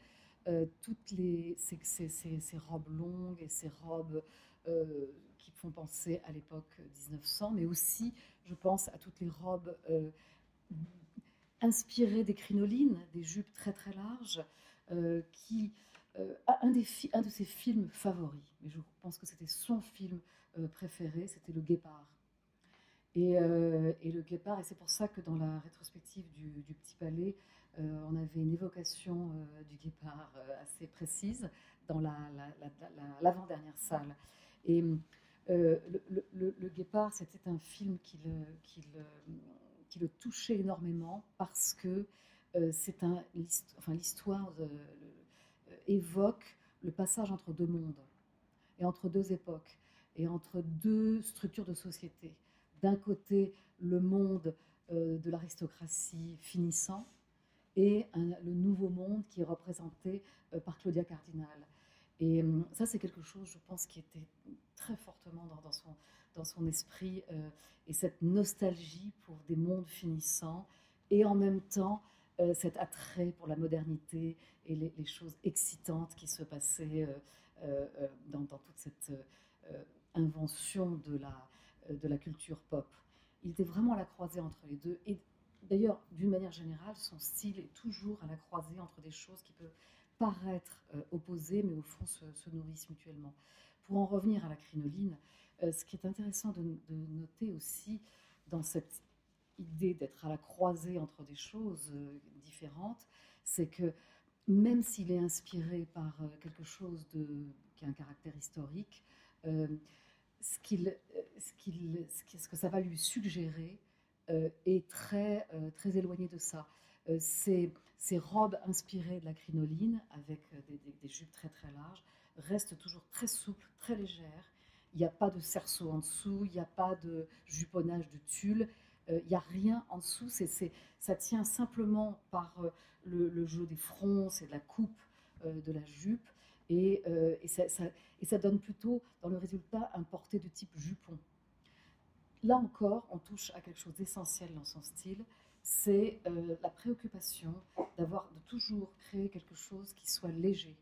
Euh, toutes ces, robes longues et ces robes euh, qui font penser à l'époque 1900, mais aussi, je pense, à toutes les robes euh, inspirées des crinolines, des jupes très très larges, qui des un de ses films favoris, mais je pense que c'était son film préféré, c'était Le Guépard. Et, et, le guépard, et c'est pour ça que dans la rétrospective du, Petit Palais, euh, on avait une évocation euh, du guépard euh, assez précise dans l'avant-dernière salle. Et le, guépard, c'était un film qui le, touchait énormément parce que c'est l'histoire évoque le passage entre deux mondes et entre deux époques et entre deux structures de société. D'un côté, le monde de l'aristocratie finissant, et le nouveau monde qui est représenté euh, par Claudia Cardinal. Et euh, ça, c'est quelque chose, je pense, qui était très fortement dans, son, dans son esprit, euh, et cette nostalgie pour des mondes finissants, et en même temps cet attrait pour la modernité et les, choses excitantes qui se passaient dans, dans, toute cette invention de la, de la culture pop. Il était vraiment à la croisée entre les deux. Et D'ailleurs, d'une manière générale, son style est toujours à la croisée entre des choses qui peuvent paraître euh, opposées, mais au fond se, nourrissent mutuellement. Pour en revenir à la crinoline, euh, ce qui est intéressant de, noter aussi dans cette idée d'être à la croisée entre des choses euh, différentes, c'est que même s'il est inspiré par quelque chose qui a un caractère historique, ce, qu'il, ce, que ça va lui suggérer, euh, est très, euh, très éloigné de ça. Euh, ces, robes inspirées de la crinoline, avec des, jupes très très larges, restent toujours très souples, très légères. Il n'y a pas de cerceau en dessous, il n'y a pas de juponnage de tulle, il n'y a rien en dessous. Ça tient simplement par le, jeu des fronces et de la coupe de la jupe. Et, et, ça, donne plutôt dans le résultat un porté de type jupon. là encore, on touche à quelque chose d'essentiel dans son style, c'est euh, la préoccupation d'avoir, de toujours créer quelque chose qui soit léger,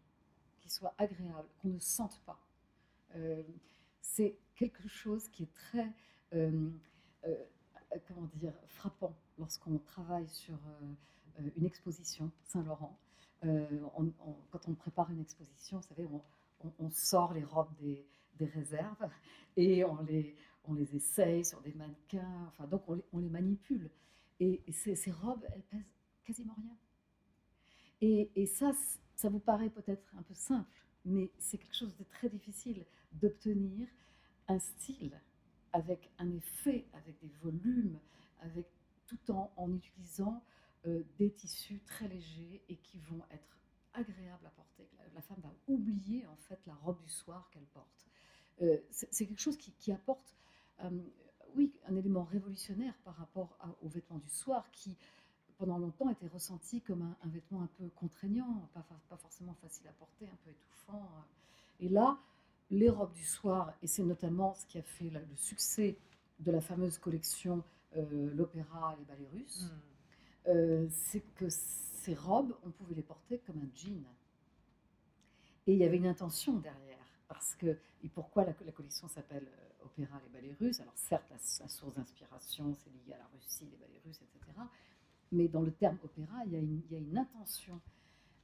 qui soit agréable, qu'on ne sente pas. Euh, c'est quelque chose qui est très, euh, comment dire, frappant lorsqu'on travaille sur une exposition Saint-Laurent. Quand on prépare une exposition, vous savez, on, sort les robes des, réserves (laughs) et on les, on les essaye sur des mannequins, enfin, donc on les, manipule. Et, ces, robes, elles pèsent quasiment rien. Et, et ça, ça vous paraît peut-être un peu simple, mais c'est quelque chose de très difficile d'obtenir un style avec un effet, avec des volumes, avec tout en, en utilisant euh, des tissus très légers et qui vont être agréables à porter. La, femme va oublier en fait la robe du soir qu'elle porte. Euh, c'est quelque chose qui, apporte euh, oui, un élément révolutionnaire par rapport aux vêtements du soir qui, pendant longtemps, était ressenti comme un, vêtement un peu contraignant, pas, forcément facile à porter, un peu étouffant. Et là, les robes du soir, et c'est notamment ce qui a fait le succès de la fameuse collection L'Opéra et les ballets russes, hmm. Euh, c'est que ces robes, on pouvait les porter comme un jean. Et il y avait une intention derrière. Parce que, et pourquoi la, collection s'appelle opéra, les ballets russes? Alors certes, la, source d'inspiration, c'est lié à la Russie, les ballets russes, etc. Mais dans le terme opéra, il y a une, il y a une intention.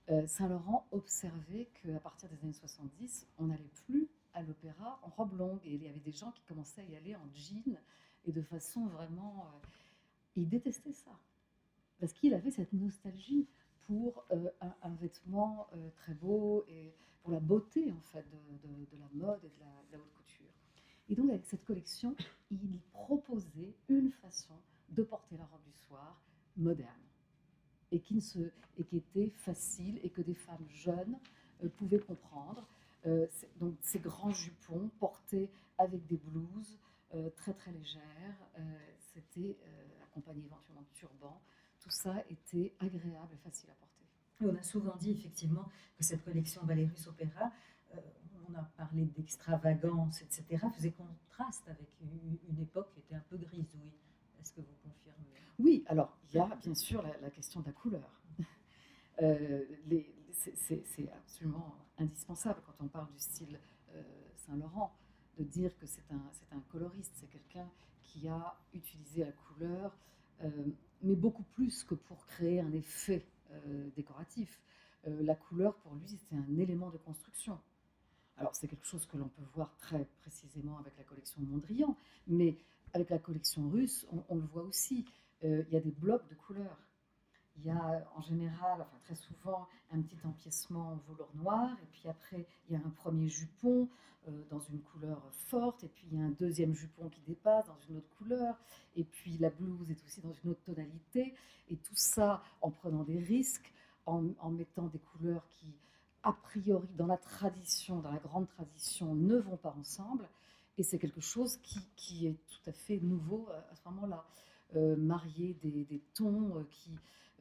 Euh, Saint-Laurent observait qu'à partir des années 70, on n'allait plus à l'opéra en robe longue. Et il y avait des gens qui commençaient à y aller en jean et de façon vraiment... Euh, il détestait ça. Parce qu'il avait cette nostalgie pour euh, un, vêtement très beau et pour la beauté en fait de, la mode et de la, haute couture. Et donc, avec cette collection, il proposait une façon de porter la robe du soir moderne et qui, était facile et que des femmes jeunes euh, pouvaient comprendre. Euh, donc, ces grands jupons portés avec des blouses euh, très très légères, c'était accompagné éventuellement de turbans. Tout ça était agréable et facile à porter. On a souvent dit effectivement que cette collection Valérus Opéra on a parlé d'extravagance, etc., faisait contraste avec une, époque qui était un peu grisouille. Est-ce que vous confirmez? Oui, alors il y a bien sûr la, question de la couleur. (laughs) Euh, c'est absolument indispensable quand on parle du style euh, Saint-Laurent de dire que c'est un, un coloriste, c'est quelqu'un qui a utilisé la couleur, euh, mais beaucoup plus que pour créer un effet décoratif. la couleur, pour lui, c'était un élément de construction. Alors c'est quelque chose que l'on peut voir très précisément avec la collection Mondrian, mais avec la collection russe, on, le voit aussi. Euh, il y a des blocs de couleurs. Il y a en général, enfin très souvent, un petit empiècement en velours noir, et puis après, il y a un premier jupon euh, dans une couleur forte, et puis il y a un deuxième jupon qui dépasse dans une autre couleur, et puis la blouse est aussi dans une autre tonalité, et tout ça en prenant des risques, en mettant des couleurs qui, a priori, dans la tradition, dans la grande tradition, ne vont pas ensemble. Et c'est quelque chose qui, est tout à fait nouveau euh, à ce moment-là. Euh, marier des, tons euh, qui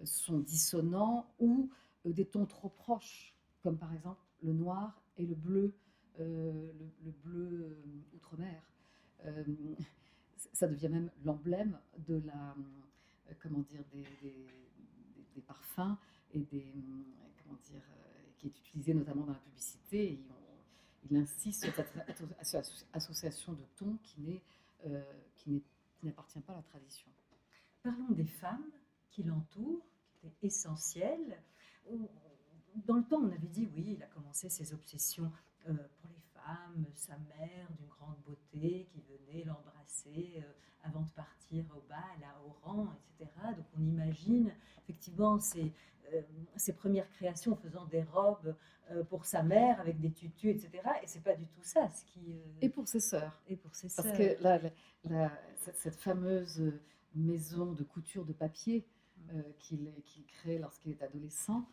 sont dissonants ou des tons trop proches, comme par exemple le noir et le bleu, le, bleu outre-mer. ça devient même l'emblème de la, comment dire, des, parfums et des, comment dire, qui est utilisé notamment dans la publicité. Et il insiste sur cette association de tons qui euh, n'appartient pas à la tradition. Parlons des femmes qui l'entourent, qui étaient essentielles. Dans le temps, on avait dit, oui, il a commencé ses obsessions euh, pour les femmes, sa mère d'une grande beauté qui venait l'embrasser euh, avant de partir au bal à Oran, etc. Donc on imagine effectivement ces, euh, ses premières créations faisant des robes euh, pour sa mère avec des tutus, etc. Et c'est pas du tout ça ce qui. Euh, et pour ses sœurs. Et pour ses sœurs. Parce que la, cette, fameuse maison de couture de papier mm. qu'il crée lorsqu'il est adolescent,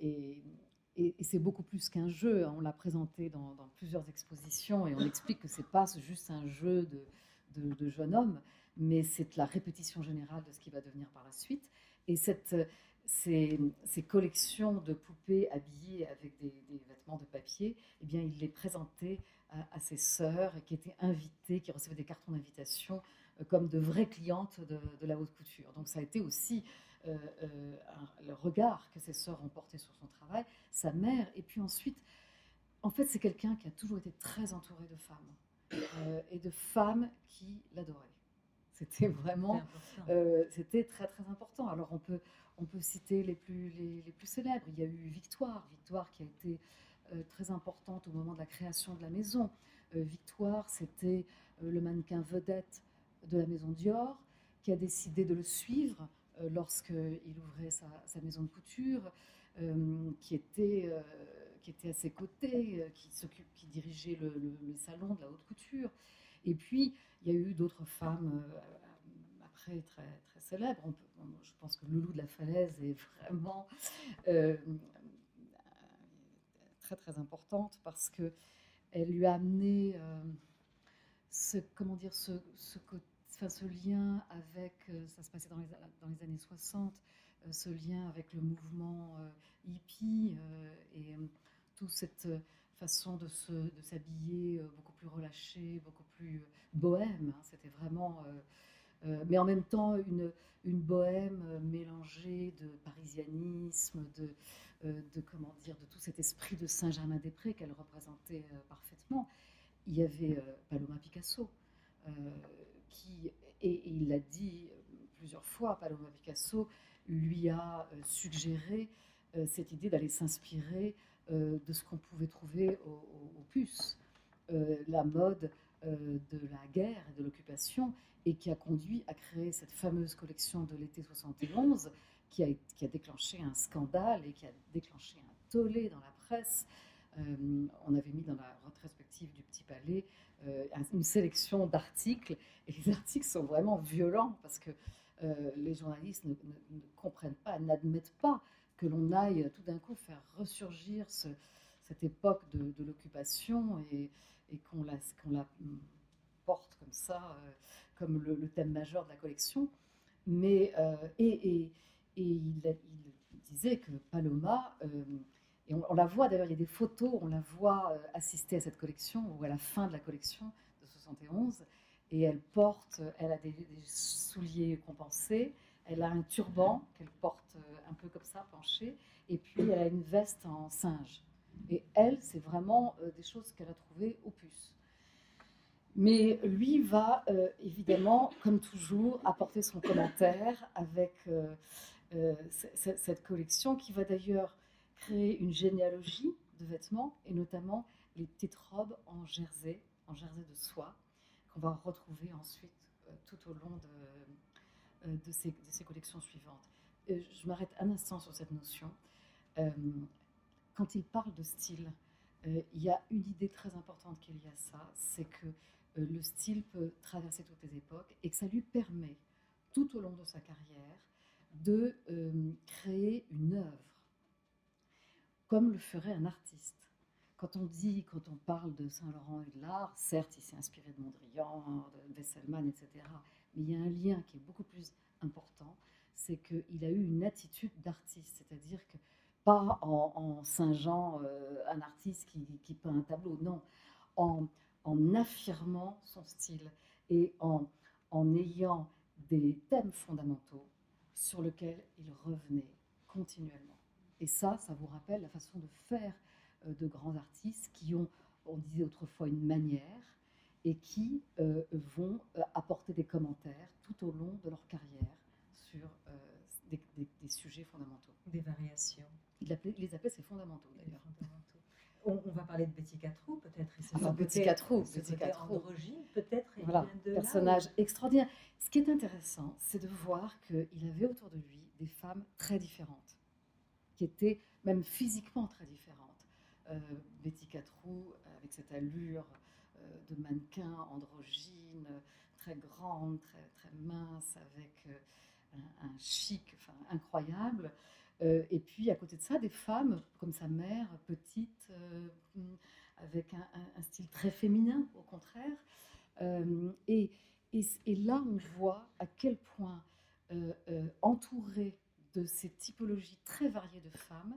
et, et, c'est beaucoup plus qu'un jeu. On l'a présenté dans, plusieurs expositions et on explique que c'est pas juste un jeu de, jeune homme, mais c'est la répétition générale de ce qui va devenir par la suite. Et cette, ces, collections de poupées habillées avec des, vêtements de papier, eh bien, il les présentait à, ses sœurs qui étaient invitées, qui recevaient des cartons d'invitation euh, comme de vraies clientes de, la haute couture. Donc ça a été aussi euh, euh, le regard que ses sœurs ont porté sur son travail, sa mère, et puis ensuite, en fait, c'est quelqu'un qui a toujours été très entouré de femmes et de femmes qui l'adoraient. C'était vraiment, c'était très très important. Alors on peut, on peut citer les plus, les, les, plus célèbres. Il y a eu Victoire, Victoire qui a été très importante au moment de la création de la maison. Victoire, c'était le mannequin vedette de la maison Dior, qui a décidé de le suivre euh, lorsqu'il ouvrait sa, maison de couture, euh, qui, était, euh, qui était à ses côtés, qui, qui dirigeait le, salon de la haute couture. Et puis, il y a eu d'autres femmes après très, très célèbres. je pense que Loulou de la Falaise est vraiment très très importante parce que elle lui a amené ce comment dire ce, ce côté ce lien avec, euh, ça se passait dans les, années 60, euh, ce lien avec le mouvement euh, hippie et toute cette façon de, s'habiller beaucoup plus relâchée, beaucoup plus bohème. Hein. C'était vraiment, mais en même temps une, bohème mélangée de parisianisme, de comment dire, de tout cet esprit de Saint-Germain-des-Prés qu'elle représentait parfaitement. Il y avait Paloma Picasso et, il l'a dit plusieurs fois, Paloma Picasso lui a euh, suggéré euh, cette idée d'aller s'inspirer euh, de ce qu'on pouvait trouver au, puces, la mode de la guerre et de l'occupation, et qui a conduit à créer cette fameuse collection de l'été 71, qui a, qui a déclenché un scandale et qui a déclenché un tollé dans la presse. on avait mis dans la rétrospective du Petit Palais euh, une sélection d'articles. Et les (laughs) articles sont vraiment violents parce que euh, les journalistes ne, comprennent pas, n'admettent pas que l'on aille tout d'un coup faire ressurgir cette époque de, l'occupation et, qu'on la, la, porte comme ça, euh, comme le, thème majeur de la collection. Mais, et, il, disait que Paloma et on, la voit d'ailleurs, il y a des photos, on la voit euh, assister à cette collection ou à la fin de la collection de 71. Et elle porte, elle a des, souliers compensés, elle a un turban qu'elle porte euh, un peu comme ça, penché, et puis elle a une veste en singe. Et elle, c'est vraiment euh, des choses qu'elle a trouvées au puce. Mais lui va évidemment, comme toujours, apporter son commentaire avec cette collection qui va d'ailleurs créer une généalogie de vêtements et notamment les petites robes en jersey, en jersey de soie, qu'on va retrouver ensuite euh, tout au long de, euh, de, ces, collections suivantes. je m'arrête un instant sur cette notion. Euh, quand il parle de style, il y a une idée très importante qu'il y a ça, c'est que le style peut traverser toutes les époques et que ça lui permet, tout au long de sa carrière, de créer une œuvre comme le ferait un artiste. Quand on dit, quand on parle de Saint-Laurent et de l'art, certes, il s'est inspiré de Mondrian, de Wesselmann, etc. Mais il y a un lien qui est beaucoup plus important, c'est qu'il a eu une attitude d'artiste, c'est-à-dire que pas en, Saint-Jean, euh, un artiste qui, peint un tableau, non, en, affirmant son style et en, en ayant des thèmes fondamentaux sur lesquels il revenait continuellement. Et ça, ça vous rappelle la façon de faire euh, de grands artistes qui ont, on disait autrefois, une manière et qui euh, vont euh, apporter des commentaires tout au long de leur carrière sur des, sujets fondamentaux. Des variations. Il, les appelait ses fondamentaux d'ailleurs. On, va parler de Betty Catrou, peut-être. Enfin, Betty Catrou, Betty Catrou. peut-être. Voilà, personnage extraordinaire. Ce qui est intéressant, c'est de voir qu'il avait autour de lui des femmes très différentes qui étaient même physiquement très différentes. Euh, Betty Catrou, avec cette allure euh, de mannequin androgyne, très grande, très, très mince, avec euh, un, chic incroyable. et puis à côté de ça, des femmes comme sa mère, petite, avec un, style très féminin au contraire. Et, là, on voit à quel point entourée de ces typologies très variées de femmes,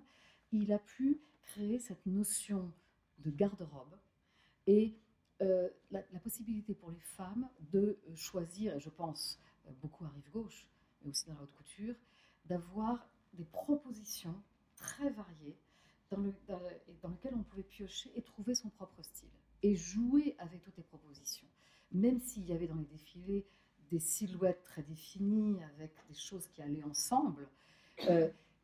il a pu créer cette notion de garde-robe et euh, la, possibilité pour les femmes de choisir, et je pense euh, beaucoup à Rive Gauche, mais aussi dans la haute couture, d'avoir des propositions très variées dans, le, dans, lesquelles on pouvait piocher et trouver son propre style et jouer avec toutes les propositions. Même s'il y avait dans les défilés des silhouettes très définies avec des choses qui allaient ensemble,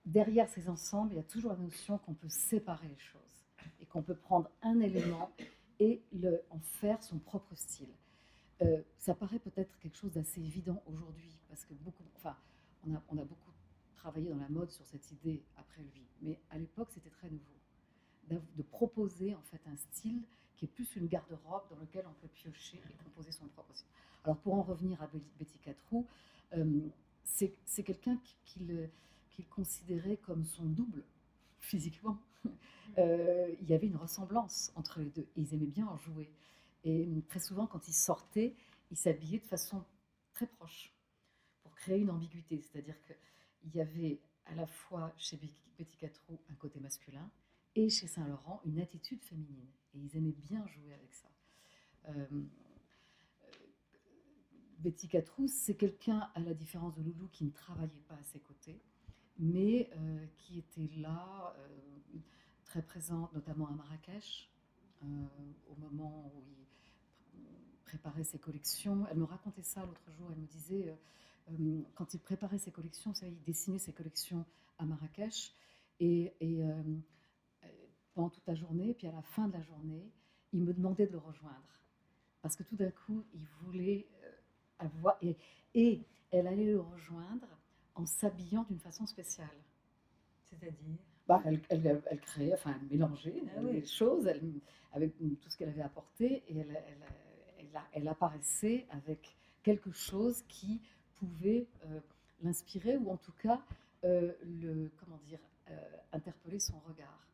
derrière ces ensembles, il y a toujours la notion qu'on peut séparer les choses et qu'on peut prendre un élément et le, en faire son propre style. Euh, ça paraît peut-être quelque chose d'assez évident aujourd'hui, parce que beaucoup, enfin, on a, beaucoup travaillé dans la mode sur cette idée après lui, mais à l'époque c'était très nouveau, de proposer en fait un style qui est plus une garde-robe dans lequel on peut piocher et composer son propre style. Alors pour en revenir à Betty Catrou, euh, c'est quelqu'un qu'il qui considérait comme son double (laughs) physiquement. Euh, il y avait une ressemblance entre les deux. Et ils aimaient bien en jouer. Et hum, très souvent, quand ils sortaient, ils s'habillaient de façon très proche pour créer une ambiguïté. C'est-à-dire qu'il y avait à la fois chez Betty Catrou un côté masculin et chez Saint-Laurent une attitude féminine. Et ils aimaient bien jouer avec ça. Euh, Betty Catrou, c'est quelqu'un, à la différence de Loulou, qui ne travaillait pas à ses côtés, mais euh, qui était là très présente, notamment à Marrakech, euh, au moment où il préparait ses collections. Elle me racontait ça l'autre jour. Elle me disait, euh, euh, quand il préparait ses collections, il dessinait ses collections à Marrakech. Et, pendant toute la journée, puis à la fin de la journée, il me demandait de le rejoindre. Parce que tout d'un coup, il voulait avoir. Et elle allait le rejoindre en s'habillant d'une façon spéciale. C'est-à-dire? Bah, elle, elle, elle, créait, enfin, elle mélangeait ah les choses avec tout ce qu'elle avait apporté et elle, elle, apparaissait avec quelque chose qui pouvait euh, l'inspirer ou en tout cas euh, le, comment dire, euh, interpeller son regard.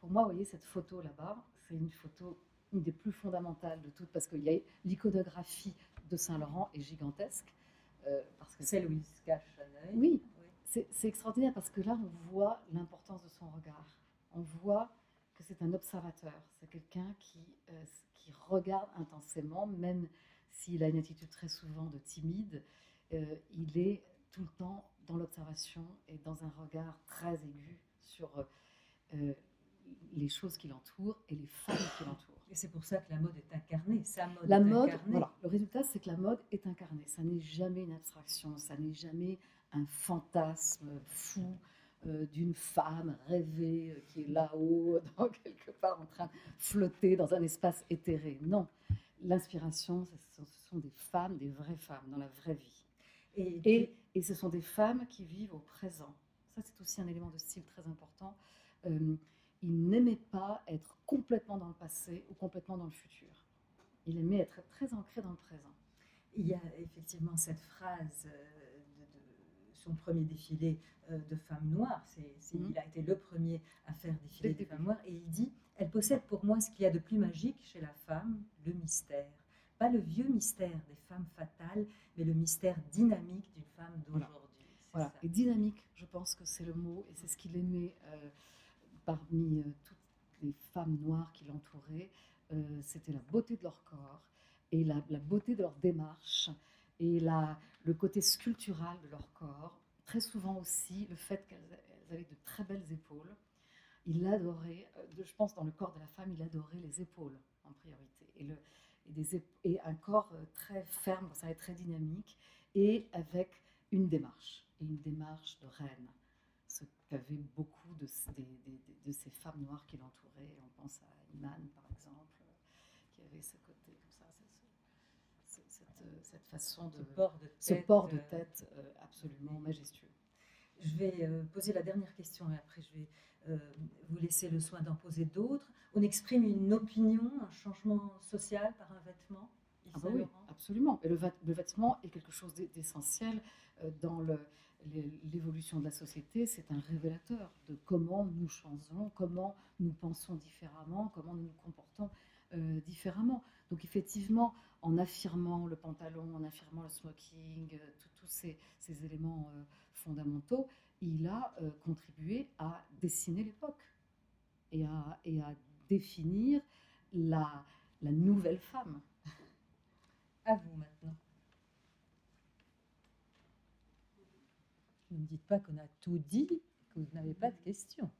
Pour moi, vous voyez, cette photo là-bas, c'est une photo, une des plus fondamentales de toutes parce a l'iconographie de Saint-Laurent est gigantesque. Parce que celle où il se cache Oui, c'est extraordinaire parce que là, on voit l'importance de son regard. On voit que c'est un observateur, c'est quelqu'un qui, euh, qui regarde intensément, même s'il a une attitude très souvent de timide, euh, il est tout le temps dans l'observation et dans un regard très aigu sur euh, les choses qui l'entourent et les femmes qui l'entourent. Et c'est pour ça que la mode est incarnée, sa mode la mode, Voilà, le résultat, c'est que la mode est incarnée. Ça n'est jamais une abstraction, ça n'est jamais un fantasme fou euh, d'une femme rêvée euh, qui est là-haut, (laughs) dans quelque part en train de flotter dans un espace éthéré. Non, l'inspiration, ce, sont des femmes, des vraies femmes, dans la vraie vie. Et, et, ce sont des femmes qui vivent au présent. Ça, c'est aussi un élément de style très important. Euh, il n'aimait pas être complètement dans le passé ou complètement dans le futur. Il aimait être très ancré dans le présent. Il y a effectivement cette phrase son premier défilé euh, de femmes noires. C'est, mhm. Il a été le premier à faire défiler des femmes noires. Et il dit, elle possède pour moi ce qu'il y a de plus magique chez la femme, le mystère. Pas le vieux mystère des femmes fatales, mais le mystère dynamique d'une femme d'aujourd'hui. Voilà. Et dynamique, je pense que c'est le mot, et c'est ce qu'il aimait euh, parmi euh, toutes les femmes noires qui l'entouraient. c'était la beauté de leur corps et la, beauté de leur démarche et le côté sculptural de leur corps, très souvent aussi le fait qu'elles avaient de très belles épaules. Il adorait, euh, je pense dans le corps de la femme, il adorait les épaules en priorité. Et, un corps euh, très ferme, ça être très dynamique, et avec une démarche, et une démarche de reine. Ce qu'avaient beaucoup de, de, ces femmes noires qui l'entouraient. On pense à Iman, par exemple, qui avait ce côté cette, façon de. Ce port de tête, euh, euh, absolument majestueux. Je vais euh, poser la dernière question et après je vais vous laisser le soin d'en poser d'autres. On exprime une opinion, un changement social par un vêtement ah bah oui, absolument. Et le, le, vêtement est quelque chose d'essentiel dans l'évolution de la société. C'est un révélateur de comment nous changeons, comment nous pensons différemment, comment nous nous comportons différemment. Donc effectivement, en affirmant le pantalon, en affirmant le smoking, euh, tous ces, éléments euh, fondamentaux, il a contribué à dessiner l'époque et à, et à définir la, la nouvelle femme. À vous maintenant. Ne me dites pas qu'on a tout dit, que vous n'avez pas de questions.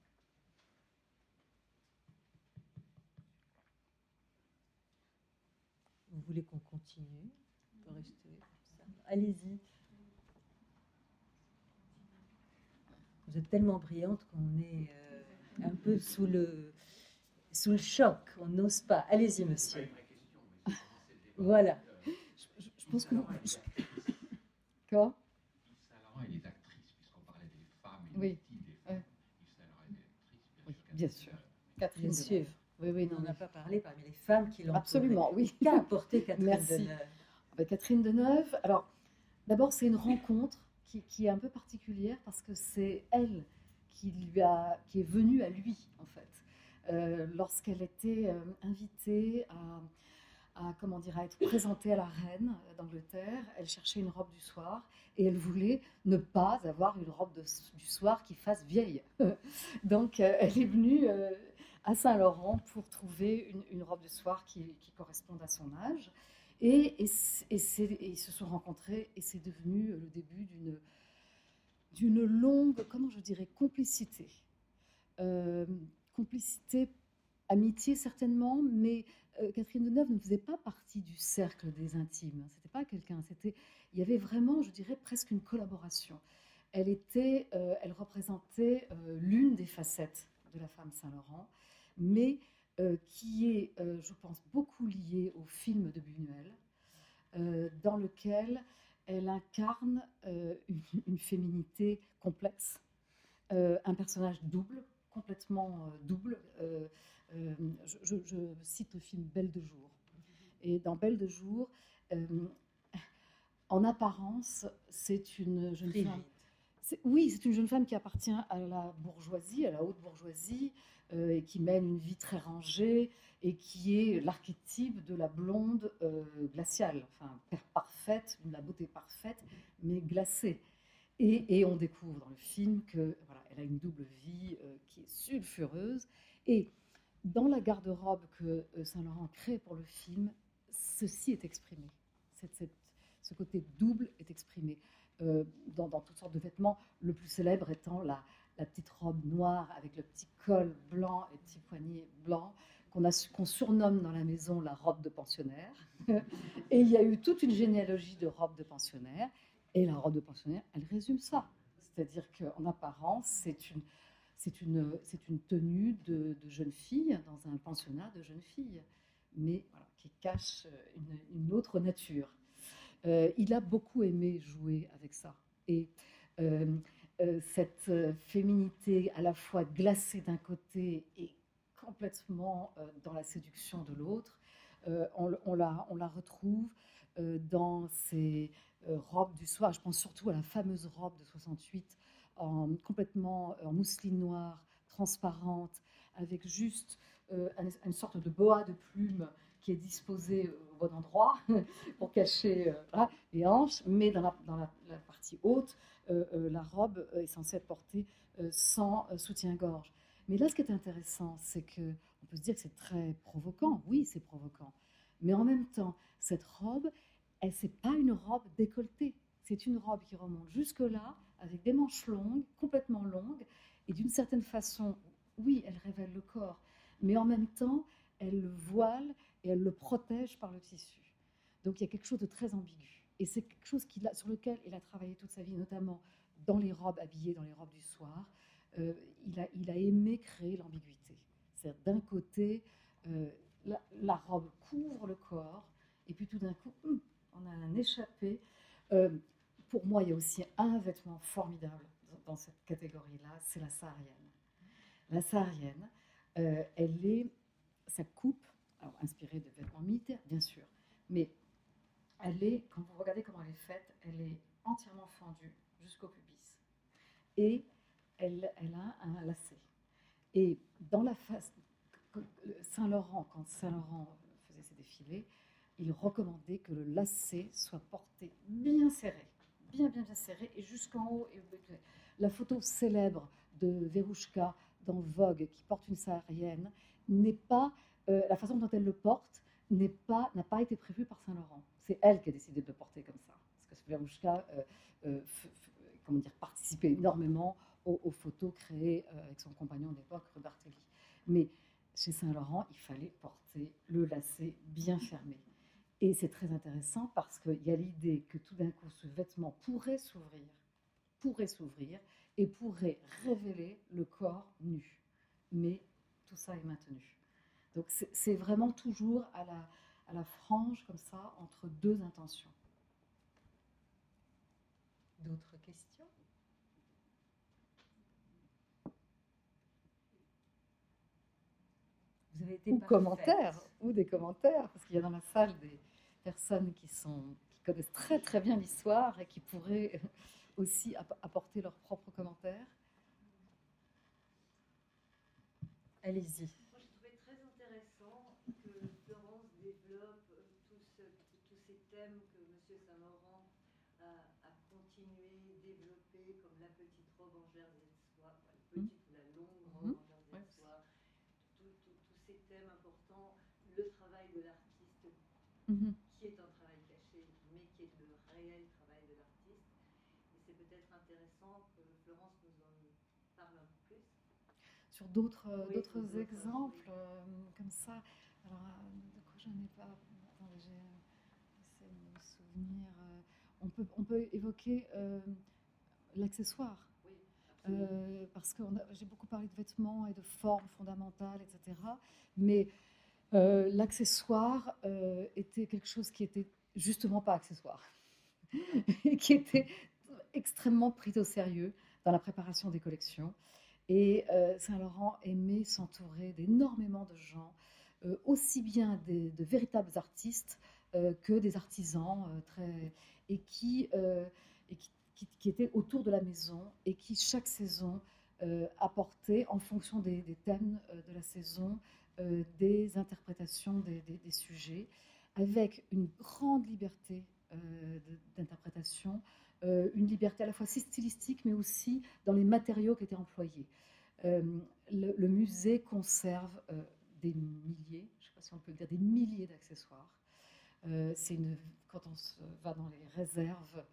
Vous voulez qu'on continue? On peut rester Allez-y. Vous êtes tellement brillante qu'on est euh, un peu sous le, sous le choc. On n'ose pas. Allez-y, monsieur. Voilà. Je, pense que vous... Quoi est actrice, puisqu'on parlait des femmes et oui. bien sûr. Catherine sûr. Oui, oui, non, on n'a pas parlé parmi les femmes qui l'ont Absolument, oui. Qu'a apporté Catherine Merci. Deneuve ben, Catherine Deneuve, alors d'abord c'est une rencontre qui, qui, est un peu particulière parce que c'est elle qui, lui a, qui est venue à lui en fait. Euh, lorsqu'elle était euh, invitée à, à, comment dire, à être présentée à la reine d'Angleterre, elle cherchait une robe du soir et elle voulait ne pas avoir une robe du soir qui fasse vieille. (laughs) Donc euh, elle est venue à Saint-Laurent pour trouver une, robe de soir qui, corresponde à son âge. Et, ils se sont rencontrés et c'est devenu le début d'une d'une longue, comment je dirais, complicité. Euh, complicité, amitié certainement, mais euh, Catherine Deneuve ne faisait pas partie du cercle des intimes. C'était pas quelqu'un. Il y avait vraiment, je dirais, presque une collaboration. Elle était, euh, elle représentait l'une des facettes de la femme Saint-Laurent mais euh, qui est, euh, je pense, beaucoup liée au film de Buñuel, euh, dans lequel elle incarne une, féminité complexe, un personnage double, complètement double. Je, cite le film Belle de jour. Et dans Belle de jour, en apparence, c'est une jeune femme. Oui, c'est une jeune femme qui appartient à la bourgeoisie, à la haute bourgeoisie, euh, et qui mène une vie très rangée et qui est l'archétype de la blonde euh, glaciale, enfin parfaite, de la beauté parfaite, mais glacée. Et, on découvre dans le film que voilà, elle a une double vie euh, qui est sulfureuse. Et dans la garde-robe que Saint-Laurent crée pour le film, ceci est exprimé. ce côté double est exprimé dans, dans, toutes sortes de vêtements. Le plus célèbre étant la, petite robe noire avec le petit col blanc et petit poignet blanc qu'on surnomme dans la maison la robe de pensionnaire. (laughs) et il y a eu toute une généalogie de robes de pensionnaire. Et la robe de pensionnaire, elle résume ça. C'est-à-dire qu'en apparence, c'est une, tenue de, jeune fille dans un pensionnat de jeune fille, mais qui cache une, autre nature. Euh, il a beaucoup aimé jouer avec ça. Et euh, euh, cette féminité à la fois glacée d'un côté et complètement dans la séduction de l'autre, on, on, la, on, la, retrouve dans ces robes du soir. Je pense surtout à la fameuse robe de 68, en, complètement en mousseline noire, transparente, avec juste une sorte de boa de plume qui est disposée au bon endroit (laughs) pour cacher les hanches, mais dans la, dans la, partie haute, euh, euh, la robe euh, est censée être portée sans soutien-gorge. Mais là, ce qui est intéressant, c'est que on peut se dire que c'est très provoquant. Oui, c'est provoquant. Mais en même temps, cette robe, elle c'est pas une robe décolletée. C'est une robe qui remonte jusque là, avec des manches longues, complètement longues, et d'une certaine façon, oui, elle révèle le corps, mais en même temps, elle le voile et elle le protège par le tissu. Donc il y a quelque chose de très ambigu. Et c'est quelque chose sur lequel il a travaillé toute sa vie, notamment dans les robes habillées, dans les robes du soir. Euh, il, a, aimé créer l'ambiguïté. C'est-à-dire, d'un côté, euh, la, robe couvre le corps, et puis tout d'un coup, hum, on a un échappé. Euh, pour moi, il y a aussi un vêtement formidable dans cette catégorie-là, c'est la saharienne. La saharienne, elle est, sa coupe, inspirée de vêtements militaires, bien sûr, mais elle est, quand vous regardez comment elle est faite, elle est entièrement fendue jusqu'au pubis. Et elle, elle a un lacet. Et dans la face, Saint-Laurent, quand Saint-Laurent faisait ses défilés, il recommandait que le lacet soit porté bien serré, bien bien bien serré et jusqu'en haut. La photo célèbre de Verouchka dans Vogue qui porte une saharienne n'est pas euh, la façon dont elle le porte n'a pas été prévue par Saint Laurent. C'est elle qui a décidé de le porter comme ça parce que Verouchka euh, euh, dire participait énormément aux, photos créées avec son compagnon d'époque Robertelli. Mais chez Saint Laurent, il fallait porter le lacet bien fermé. Et c'est très intéressant parce qu'il y a l'idée que tout d'un coup, ce vêtement pourrait s'ouvrir, pourrait s'ouvrir et pourrait révéler le corps nu. Mais tout ça est maintenu. Donc c'est vraiment toujours à la, à la frange comme ça entre deux intentions. D'autres questions? Vous avez été ou commentaires, ou des commentaires, parce qu'il y a dans la salle des personnes qui, sont, qui connaissent très très bien l'histoire et qui pourraient aussi apporter leurs propres commentaires. Allez-y. Moi, je trouvais très intéressant que Florence développe tous, tous ces thèmes que M. Saint-Laurent a, a, continué à développer, comme la petite robe en jersey de soie, la petite ou la longue robe mmh. en jersey de soie, tous ces thèmes importants, le travail de l'artiste. Mmh est un travail caché, mais qui est le réel travail de l'artiste. Et c'est peut-être intéressant que Florence nous en parle un peu plus. Sur d'autres oui, d'autres exemples euh, comme ça, alors euh, de quoi j'en ai pas? Attendez, j'essaie de me souvenir. Euh, on, peut, on peut évoquer euh, l'accessoire. Oui, parce que j'ai beaucoup parlé de vêtements et de formes fondamentales, etc. Mais euh, l'accessoire euh, était quelque chose qui était justement pas accessoire, (laughs) et qui était extrêmement pris au sérieux dans la préparation des collections. Et euh, Saint-Laurent aimait s'entourer d'énormément de gens, aussi bien de véritables artistes que des artisans très, et qui, étaient autour de la maison et qui chaque saison apportaient, en fonction des, thèmes de la saison, euh, des interprétations des, sujets, avec une grande liberté euh, d'interprétation, euh, une liberté à la fois stylistique, mais aussi dans les matériaux qui étaient employés. Le, musée conserve des milliers, je ne sais pas si on peut dire, des milliers d'accessoires. quand on se va dans les réserves,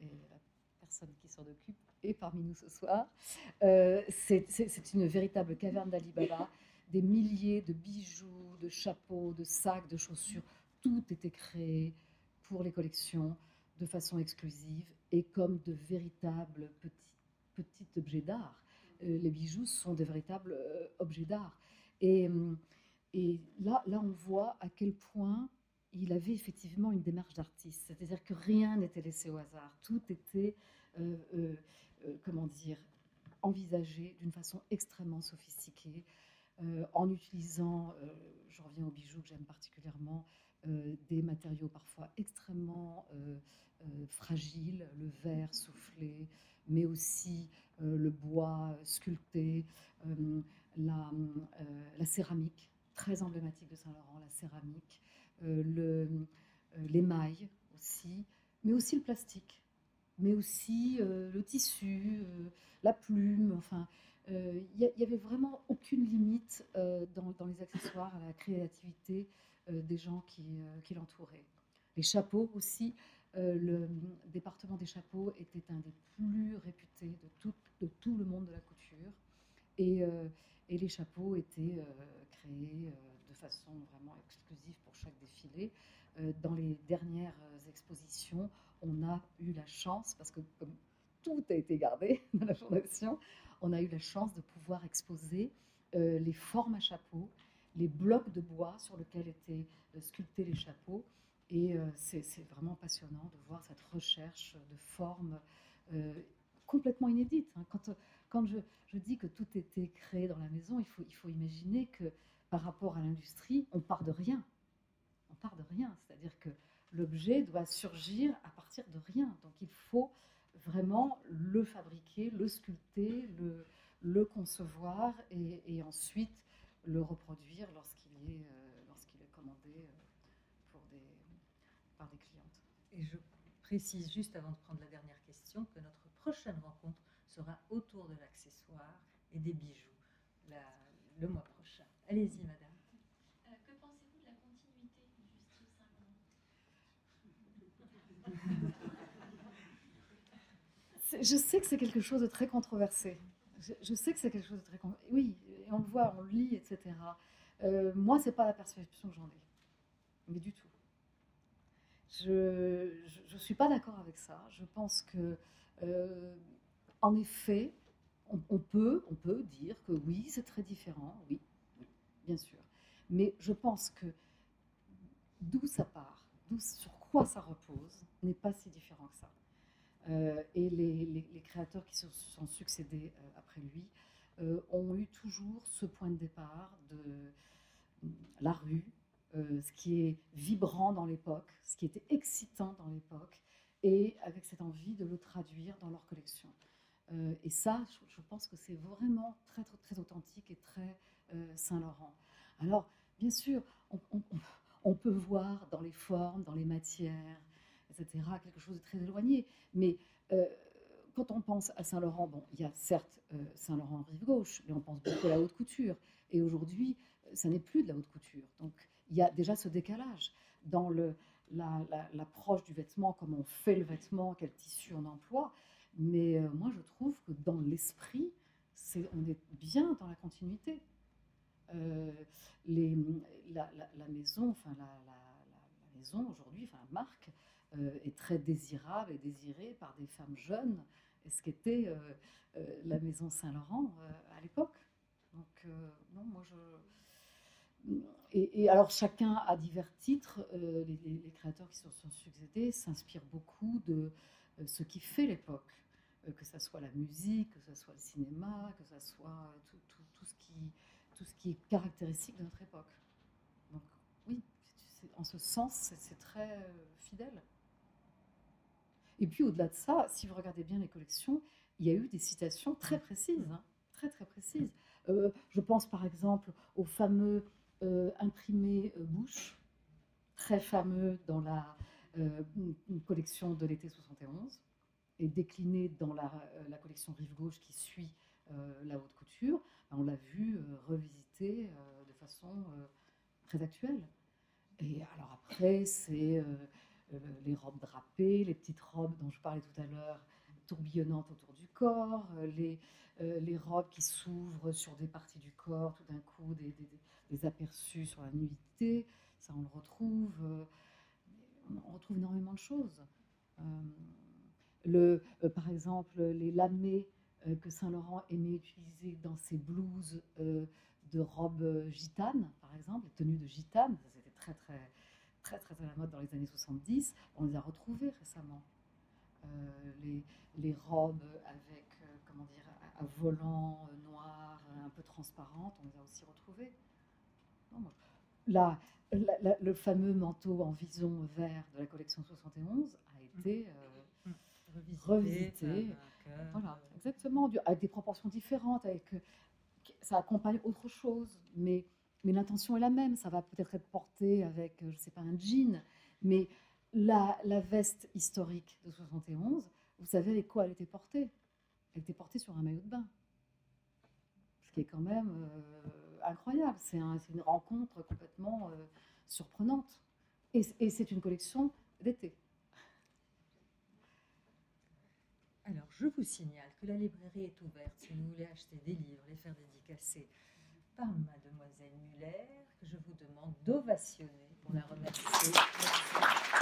et la personne qui s'en occupe est parmi nous ce soir, c'est une véritable caverne d'Alibaba des milliers de bijoux, de chapeaux, de sacs, de chaussures. Tout était créé pour les collections de façon exclusive et comme de véritables petits, petits objets d'art. Euh, les bijoux sont des véritables euh, objets d'art. Et, hum, et là, là, on voit à quel point il avait effectivement une démarche d'artiste. C'est-à-dire que rien n'était laissé au hasard. Tout était, euh, comment dire, envisagé d'une façon extrêmement sophistiquée. Euh, en utilisant, euh, je reviens aux bijoux que j'aime particulièrement, euh, des matériaux parfois extrêmement fragiles, le verre soufflé, mais aussi le bois sculpté, la, céramique, très emblématique de Saint-Laurent, la céramique, l'émail aussi, mais aussi le plastique, mais aussi le tissu, la plume, enfin, il euh, n'y avait vraiment aucune limite euh, dans, les accessoires à la créativité euh, des gens qui, qui l'entouraient. Les chapeaux aussi, le département des chapeaux était un des plus réputés de tout, le monde de la couture. Et, et les chapeaux étaient créés de façon vraiment exclusive pour chaque défilé. dans les dernières expositions, on a eu la chance, parce que comme tout a été gardé (laughs) dans la fondation, on a eu la chance de pouvoir exposer euh, les formes à chapeau, les blocs de bois sur lesquels étaient euh, sculptés les chapeaux. Et euh, c'est vraiment passionnant de voir cette recherche de formes complètement inédites. Hein. Quand, je, dis que tout était créé dans la maison, il faut, imaginer que par rapport à l'industrie, on part de rien. On part de rien, c'est-à-dire que l'objet doit surgir à partir de rien. Donc il faut vraiment le fabriquer, le sculpter, le, concevoir et, ensuite le reproduire lorsqu'il est, euh, lorsqu'il est commandé euh, pour par des clientes. Et je précise juste avant de prendre la dernière question que notre prochaine rencontre sera autour de l'accessoire et des bijoux la- le mois prochain. Allez-y, madame. Euh, que pensez-vous de la continuité du style (laughs) Je sais que c'est quelque chose de très controversé. Je, je sais que c'est quelque chose de très... Oui, et on le voit, on le lit, etc. Euh, moi, c'est pas la perception que j'en ai. Mais du tout. Je ne suis pas d'accord avec ça. Je pense que, euh, en effet, on, peut, on peut dire que oui, c'est très différent. Oui, bien sûr. Mais je pense que d'où ça part, sur quoi ça repose, n'est pas si différent que ça. Euh, et les, les- les créateurs qui se sont succédés euh, après lui euh, ont eu toujours ce point de départ de la rue, euh, ce qui est vibrant dans l'époque, ce qui était excitant dans l'époque, et avec cette envie de le traduire dans leur collection. Euh, et ça, je, pense que c'est vraiment très, très, très authentique et très Saint-Laurent. Alors, bien sûr, on, peut voir dans les formes, dans les matières, etc., quelque chose de très éloigné. Mais quand on pense à Saint-Laurent, bon, il y a certes euh, Saint-Laurent rive gauche, mais on pense beaucoup à la haute couture. Et aujourd'hui, euh, ça n'est plus de la haute couture. Donc, il y a déjà ce décalage dans l'approche du vêtement, comment on fait le vêtement, quel tissu on emploie. Mais euh, moi, je trouve que dans l'esprit, on est bien dans la continuité. La, maison, enfin la, maison aujourd'hui, enfin la marque, est très désirable et désirée par des femmes jeunes, ce qu'était euh, euh, la maison Saint-Laurent euh, à l'époque. Donc, non, moi je. Et, alors, chacun à divers titres, les, créateurs qui se sont succédés s'inspirent beaucoup de ce qui fait l'époque, que ce soit la musique, que ce soit le cinéma, que ce soit tout, ce qui, tout ce qui est caractéristique de notre époque. Donc, oui, en ce sens, c'est très fidèle. Et puis au-delà de ça, si vous regardez bien les collections, il y a eu des citations très précises, hein, très très précises. Euh, je pense par exemple au fameux euh, imprimé euh, Bush, très fameux dans la collection de l'été 71 et décliné dans la, la collection Rive Gauche qui suit la haute couture. On l'a vu revisité de façon très actuelle. Et alors après, c'est les robes drapées, les petites robes dont je parlais tout à l'heure, tourbillonnantes autour du corps, euh, les, euh, les robes qui s'ouvrent sur des parties du corps, tout d'un coup, des, des- aperçus sur la nudité. Ça, on le retrouve. euh, on retrouve énormément de choses. Euh, le, euh, par exemple, les lamés euh, que Saint-Laurent aimait utiliser dans ses blouses euh, de robes euh, gitanes, par exemple, les tenues de gitane, ça c'était très très très très à la mode dans les années 70, on les a retrouvées récemment. Euh, les, les robes avec, euh, comment dire, à, à volant euh, noir, un peu transparente, on les a aussi retrouvées. Non, moi, la- la- la- le fameux manteau en vison vert de la collection 71 a été euh, Revisité. Revisité. voilà, euh, exactement, avec des proportions différentes, avec euh, ça accompagne autre chose, mais, mais l'intention est la même. Ça va peut-être être porté avec, euh, je sais pas, un jean, mais la, veste historique de 71, vous savez avec quoi elle était portée? Elle était portée sur un maillot de bain, ce qui est quand même euh, incroyable. C'est un- c'est une rencontre complètement euh, surprenante, et c'est une collection d'été. Alors, je vous signale que la librairie est ouverte si vous voulez acheter des livres, les faire dédicacer par Mademoiselle Muller, que je vous demande d'ovationner pour la remercier. Merci.